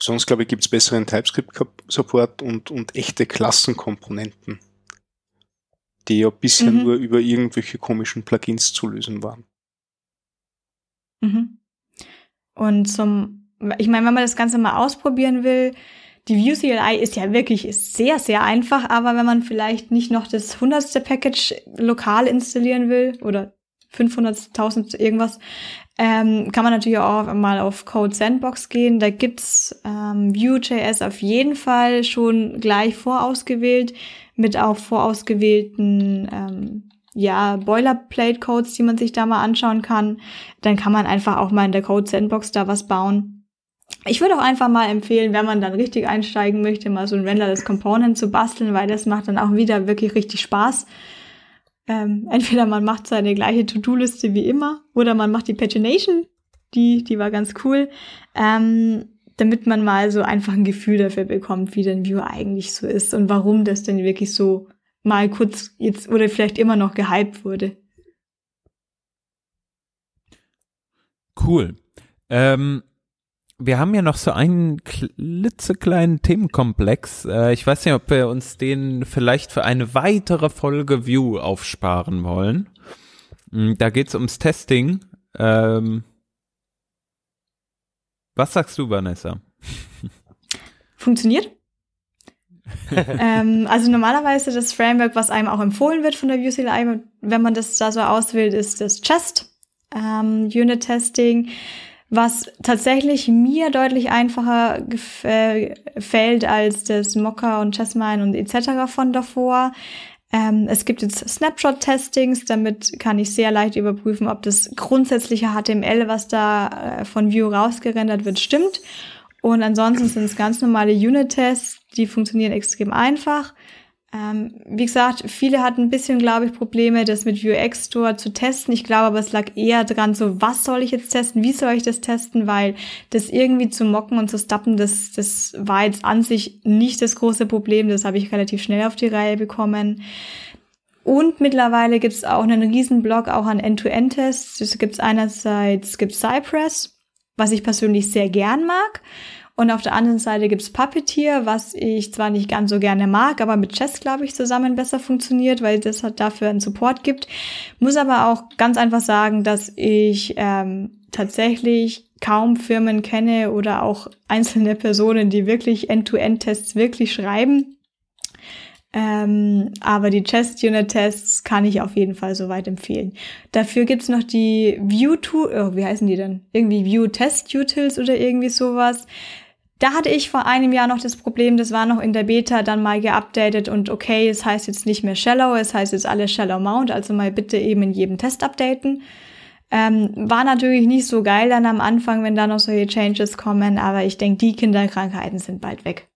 Sonst, glaube ich, gibt es besseren TypeScript-Support und, und echte Klassenkomponenten, die ja bisher mhm. nur über irgendwelche komischen Plugins zu lösen waren. Mhm. Und zum, ich meine, wenn man das Ganze mal ausprobieren will, die Vue CLI ist ja wirklich sehr, sehr einfach, aber wenn man vielleicht nicht noch das hundertste Package lokal installieren will oder 500.000 irgendwas, ähm, kann man natürlich auch mal auf Code Sandbox gehen. Da gibt's ähm, Vue.js auf jeden Fall schon gleich vorausgewählt mit auch vorausgewählten ähm, ja, Boilerplate-Codes, die man sich da mal anschauen kann. Dann kann man einfach auch mal in der Code Sandbox da was bauen. Ich würde auch einfach mal empfehlen, wenn man dann richtig einsteigen möchte, mal so ein Renderless Component zu basteln, weil das macht dann auch wieder wirklich richtig Spaß. Ähm, entweder man macht seine gleiche To-Do-Liste wie immer oder man macht die Pagination, die, die war ganz cool, ähm, damit man mal so einfach ein Gefühl dafür bekommt, wie denn View eigentlich so ist und warum das denn wirklich so mal kurz jetzt oder vielleicht immer noch gehypt wurde. Cool. Ähm, wir haben ja noch so einen klitzekleinen Themenkomplex. Äh, ich weiß nicht, ob wir uns den vielleicht für eine weitere Folge View aufsparen wollen. Hm, da geht's ums Testing. Ähm, was sagst du, Vanessa? Funktioniert? ähm, also normalerweise das Framework, was einem auch empfohlen wird von der Vue CLI, wenn man das da so auswählt, ist das Chest ähm, Unit Testing. Was tatsächlich mir deutlich einfacher gefällt als das Mocha und Chessmine und etc. von davor. Ähm, es gibt jetzt Snapshot-Testings, damit kann ich sehr leicht überprüfen, ob das grundsätzliche HTML, was da äh, von View rausgerendert wird, stimmt. Und ansonsten sind es ganz normale Unit-Tests, die funktionieren extrem einfach. Ähm, wie gesagt, viele hatten ein bisschen, glaube ich, Probleme, das mit Vuex Store zu testen. Ich glaube aber, es lag eher dran, so, was soll ich jetzt testen? Wie soll ich das testen? Weil das irgendwie zu mocken und zu stappen, das, das war jetzt an sich nicht das große Problem. Das habe ich relativ schnell auf die Reihe bekommen. Und mittlerweile gibt es auch einen riesen Blog auch an End-to-End-Tests. Es gibt einerseits gibt Cypress, was ich persönlich sehr gern mag. Und auf der anderen Seite gibt's Puppeteer, was ich zwar nicht ganz so gerne mag, aber mit Chess, glaube ich, zusammen besser funktioniert, weil das halt dafür einen Support gibt. Muss aber auch ganz einfach sagen, dass ich ähm, tatsächlich kaum Firmen kenne oder auch einzelne Personen, die wirklich End-to-End-Tests wirklich schreiben. Ähm, aber die Chest-Unit-Tests kann ich auf jeden Fall soweit empfehlen. Dafür gibt's noch die View-Tool, oh, wie heißen die denn? Irgendwie View-Test-Utils oder irgendwie sowas. Da hatte ich vor einem Jahr noch das Problem, das war noch in der Beta dann mal geupdatet und okay, es heißt jetzt nicht mehr Shallow, es heißt jetzt alles Shallow Mount, also mal bitte eben in jedem Test updaten. Ähm, war natürlich nicht so geil dann am Anfang, wenn da noch solche Changes kommen, aber ich denke, die Kinderkrankheiten sind bald weg.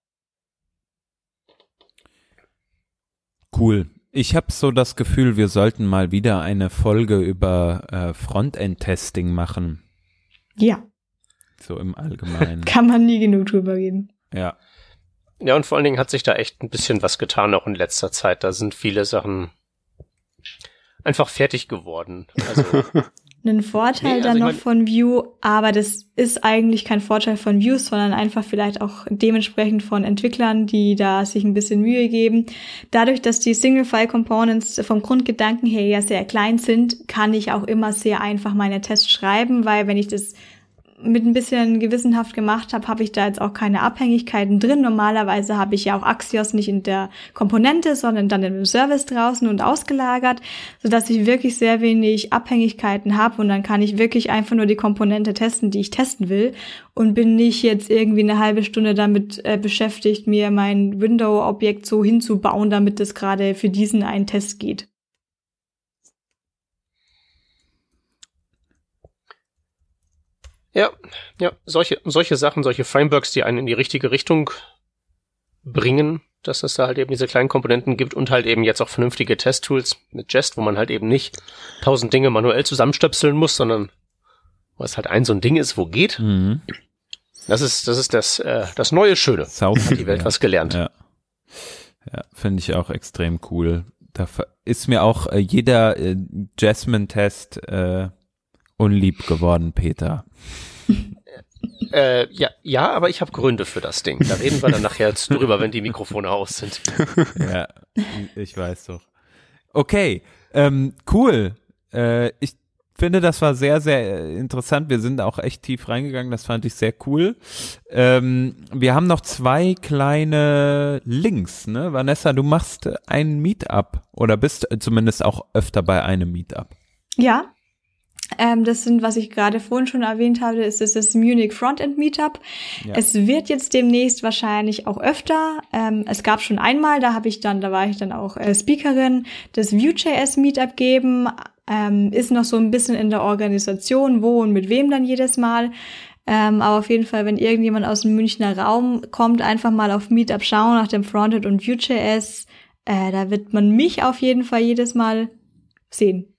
Cool. Ich habe so das Gefühl, wir sollten mal wieder eine Folge über äh, Frontend-Testing machen. Ja so im Allgemeinen. Kann man nie genug drüber reden. Ja. Ja, und vor allen Dingen hat sich da echt ein bisschen was getan, auch in letzter Zeit. Da sind viele Sachen einfach fertig geworden. Also Ein Vorteil nee, also dann noch von Vue, aber das ist eigentlich kein Vorteil von Views, sondern einfach vielleicht auch dementsprechend von Entwicklern, die da sich ein bisschen Mühe geben. Dadurch, dass die Single-File-Components vom Grundgedanken her ja sehr klein sind, kann ich auch immer sehr einfach meine Tests schreiben, weil wenn ich das mit ein bisschen gewissenhaft gemacht habe, habe ich da jetzt auch keine Abhängigkeiten drin. Normalerweise habe ich ja auch Axios nicht in der Komponente, sondern dann im Service draußen und ausgelagert, sodass ich wirklich sehr wenig Abhängigkeiten habe und dann kann ich wirklich einfach nur die Komponente testen, die ich testen will und bin nicht jetzt irgendwie eine halbe Stunde damit äh, beschäftigt, mir mein Window-Objekt so hinzubauen, damit es gerade für diesen einen Test geht. Ja, ja, solche, solche Sachen, solche Frameworks, die einen in die richtige Richtung bringen, dass es da halt eben diese kleinen Komponenten gibt und halt eben jetzt auch vernünftige Testtools mit Jest, wo man halt eben nicht tausend Dinge manuell zusammenstöpseln muss, sondern wo es halt ein so ein Ding ist, wo geht. Mhm. Das ist, das ist das, äh, das neue Schöne. Sau Hat die Welt ja. was gelernt. Ja, ja finde ich auch extrem cool. Da ist mir auch äh, jeder äh, Jasmine-Test äh, unlieb geworden, Peter. Äh, ja, ja, aber ich habe Gründe für das Ding. Da reden wir dann nachher drüber, wenn die Mikrofone aus sind. Ja, ich weiß doch. Okay, ähm, cool. Äh, ich finde, das war sehr, sehr interessant. Wir sind auch echt tief reingegangen. Das fand ich sehr cool. Ähm, wir haben noch zwei kleine Links. Ne? Vanessa, du machst ein Meetup oder bist zumindest auch öfter bei einem Meetup. Ja, ähm, das sind, was ich gerade vorhin schon erwähnt habe, ist das, das Munich Frontend Meetup. Ja. Es wird jetzt demnächst wahrscheinlich auch öfter. Ähm, es gab schon einmal, da habe ich dann, da war ich dann auch äh, Speakerin, das Vue.js Meetup geben. Ähm, ist noch so ein bisschen in der Organisation, wo und mit wem dann jedes Mal. Ähm, aber auf jeden Fall, wenn irgendjemand aus dem Münchner Raum kommt, einfach mal auf Meetup schauen nach dem Frontend und Vue.js. Äh, da wird man mich auf jeden Fall jedes Mal sehen.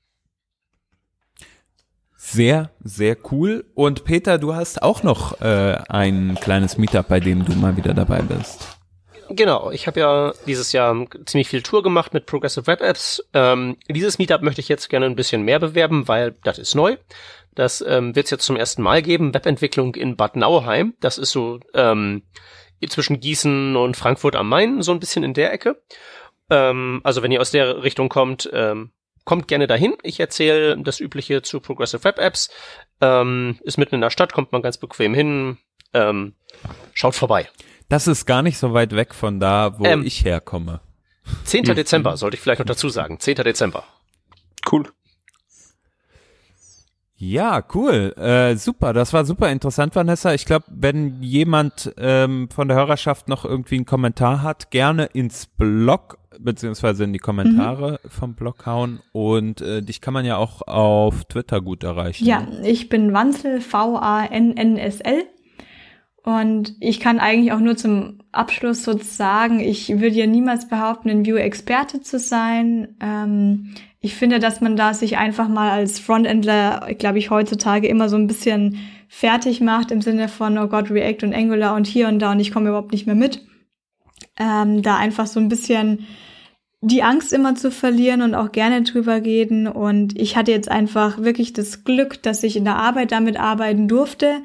Sehr, sehr cool. Und Peter, du hast auch noch äh, ein kleines Meetup, bei dem du mal wieder dabei bist. Genau, ich habe ja dieses Jahr ziemlich viel Tour gemacht mit Progressive Web Apps. Ähm, dieses Meetup möchte ich jetzt gerne ein bisschen mehr bewerben, weil das ist neu. Das ähm, wird es jetzt zum ersten Mal geben. Webentwicklung in Bad Nauheim. Das ist so ähm, zwischen Gießen und Frankfurt am Main, so ein bisschen in der Ecke. Ähm, also wenn ihr aus der Richtung kommt, ähm, kommt gerne dahin. Ich erzähle das Übliche zu Progressive Web Apps. Ähm, ist mitten in der Stadt, kommt man ganz bequem hin. Ähm, schaut vorbei. Das ist gar nicht so weit weg von da, wo ähm, ich herkomme. 10. Hm. Dezember, sollte ich vielleicht noch dazu sagen. 10. Dezember. Cool. Ja, cool. Äh, super. Das war super interessant, Vanessa. Ich glaube, wenn jemand ähm, von der Hörerschaft noch irgendwie einen Kommentar hat, gerne ins Blog beziehungsweise in die Kommentare mhm. vom Blog hauen. Und äh, dich kann man ja auch auf Twitter gut erreichen. Ja, ne? ich bin Wanzel, V-A-N-N-S-L. Und ich kann eigentlich auch nur zum Abschluss sozusagen, ich würde ja niemals behaupten, ein View-Experte zu sein. Ähm, ich finde, dass man da sich einfach mal als Frontendler, glaube ich, heutzutage immer so ein bisschen fertig macht im Sinne von, oh Gott, React und Angular und hier und da und ich komme überhaupt nicht mehr mit. Ähm, da einfach so ein bisschen die Angst immer zu verlieren und auch gerne drüber reden. Und ich hatte jetzt einfach wirklich das Glück, dass ich in der Arbeit damit arbeiten durfte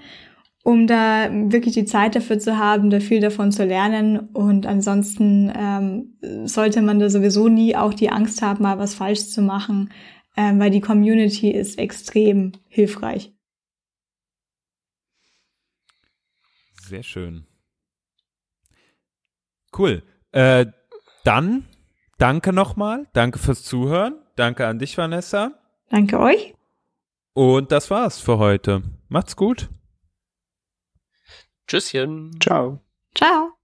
um da wirklich die Zeit dafür zu haben, da viel davon zu lernen. Und ansonsten ähm, sollte man da sowieso nie auch die Angst haben, mal was falsch zu machen, ähm, weil die Community ist extrem hilfreich. Sehr schön. Cool. Äh, dann danke nochmal. Danke fürs Zuhören. Danke an dich, Vanessa. Danke euch. Und das war's für heute. Macht's gut. Tschüsschen. Ciao. Ciao.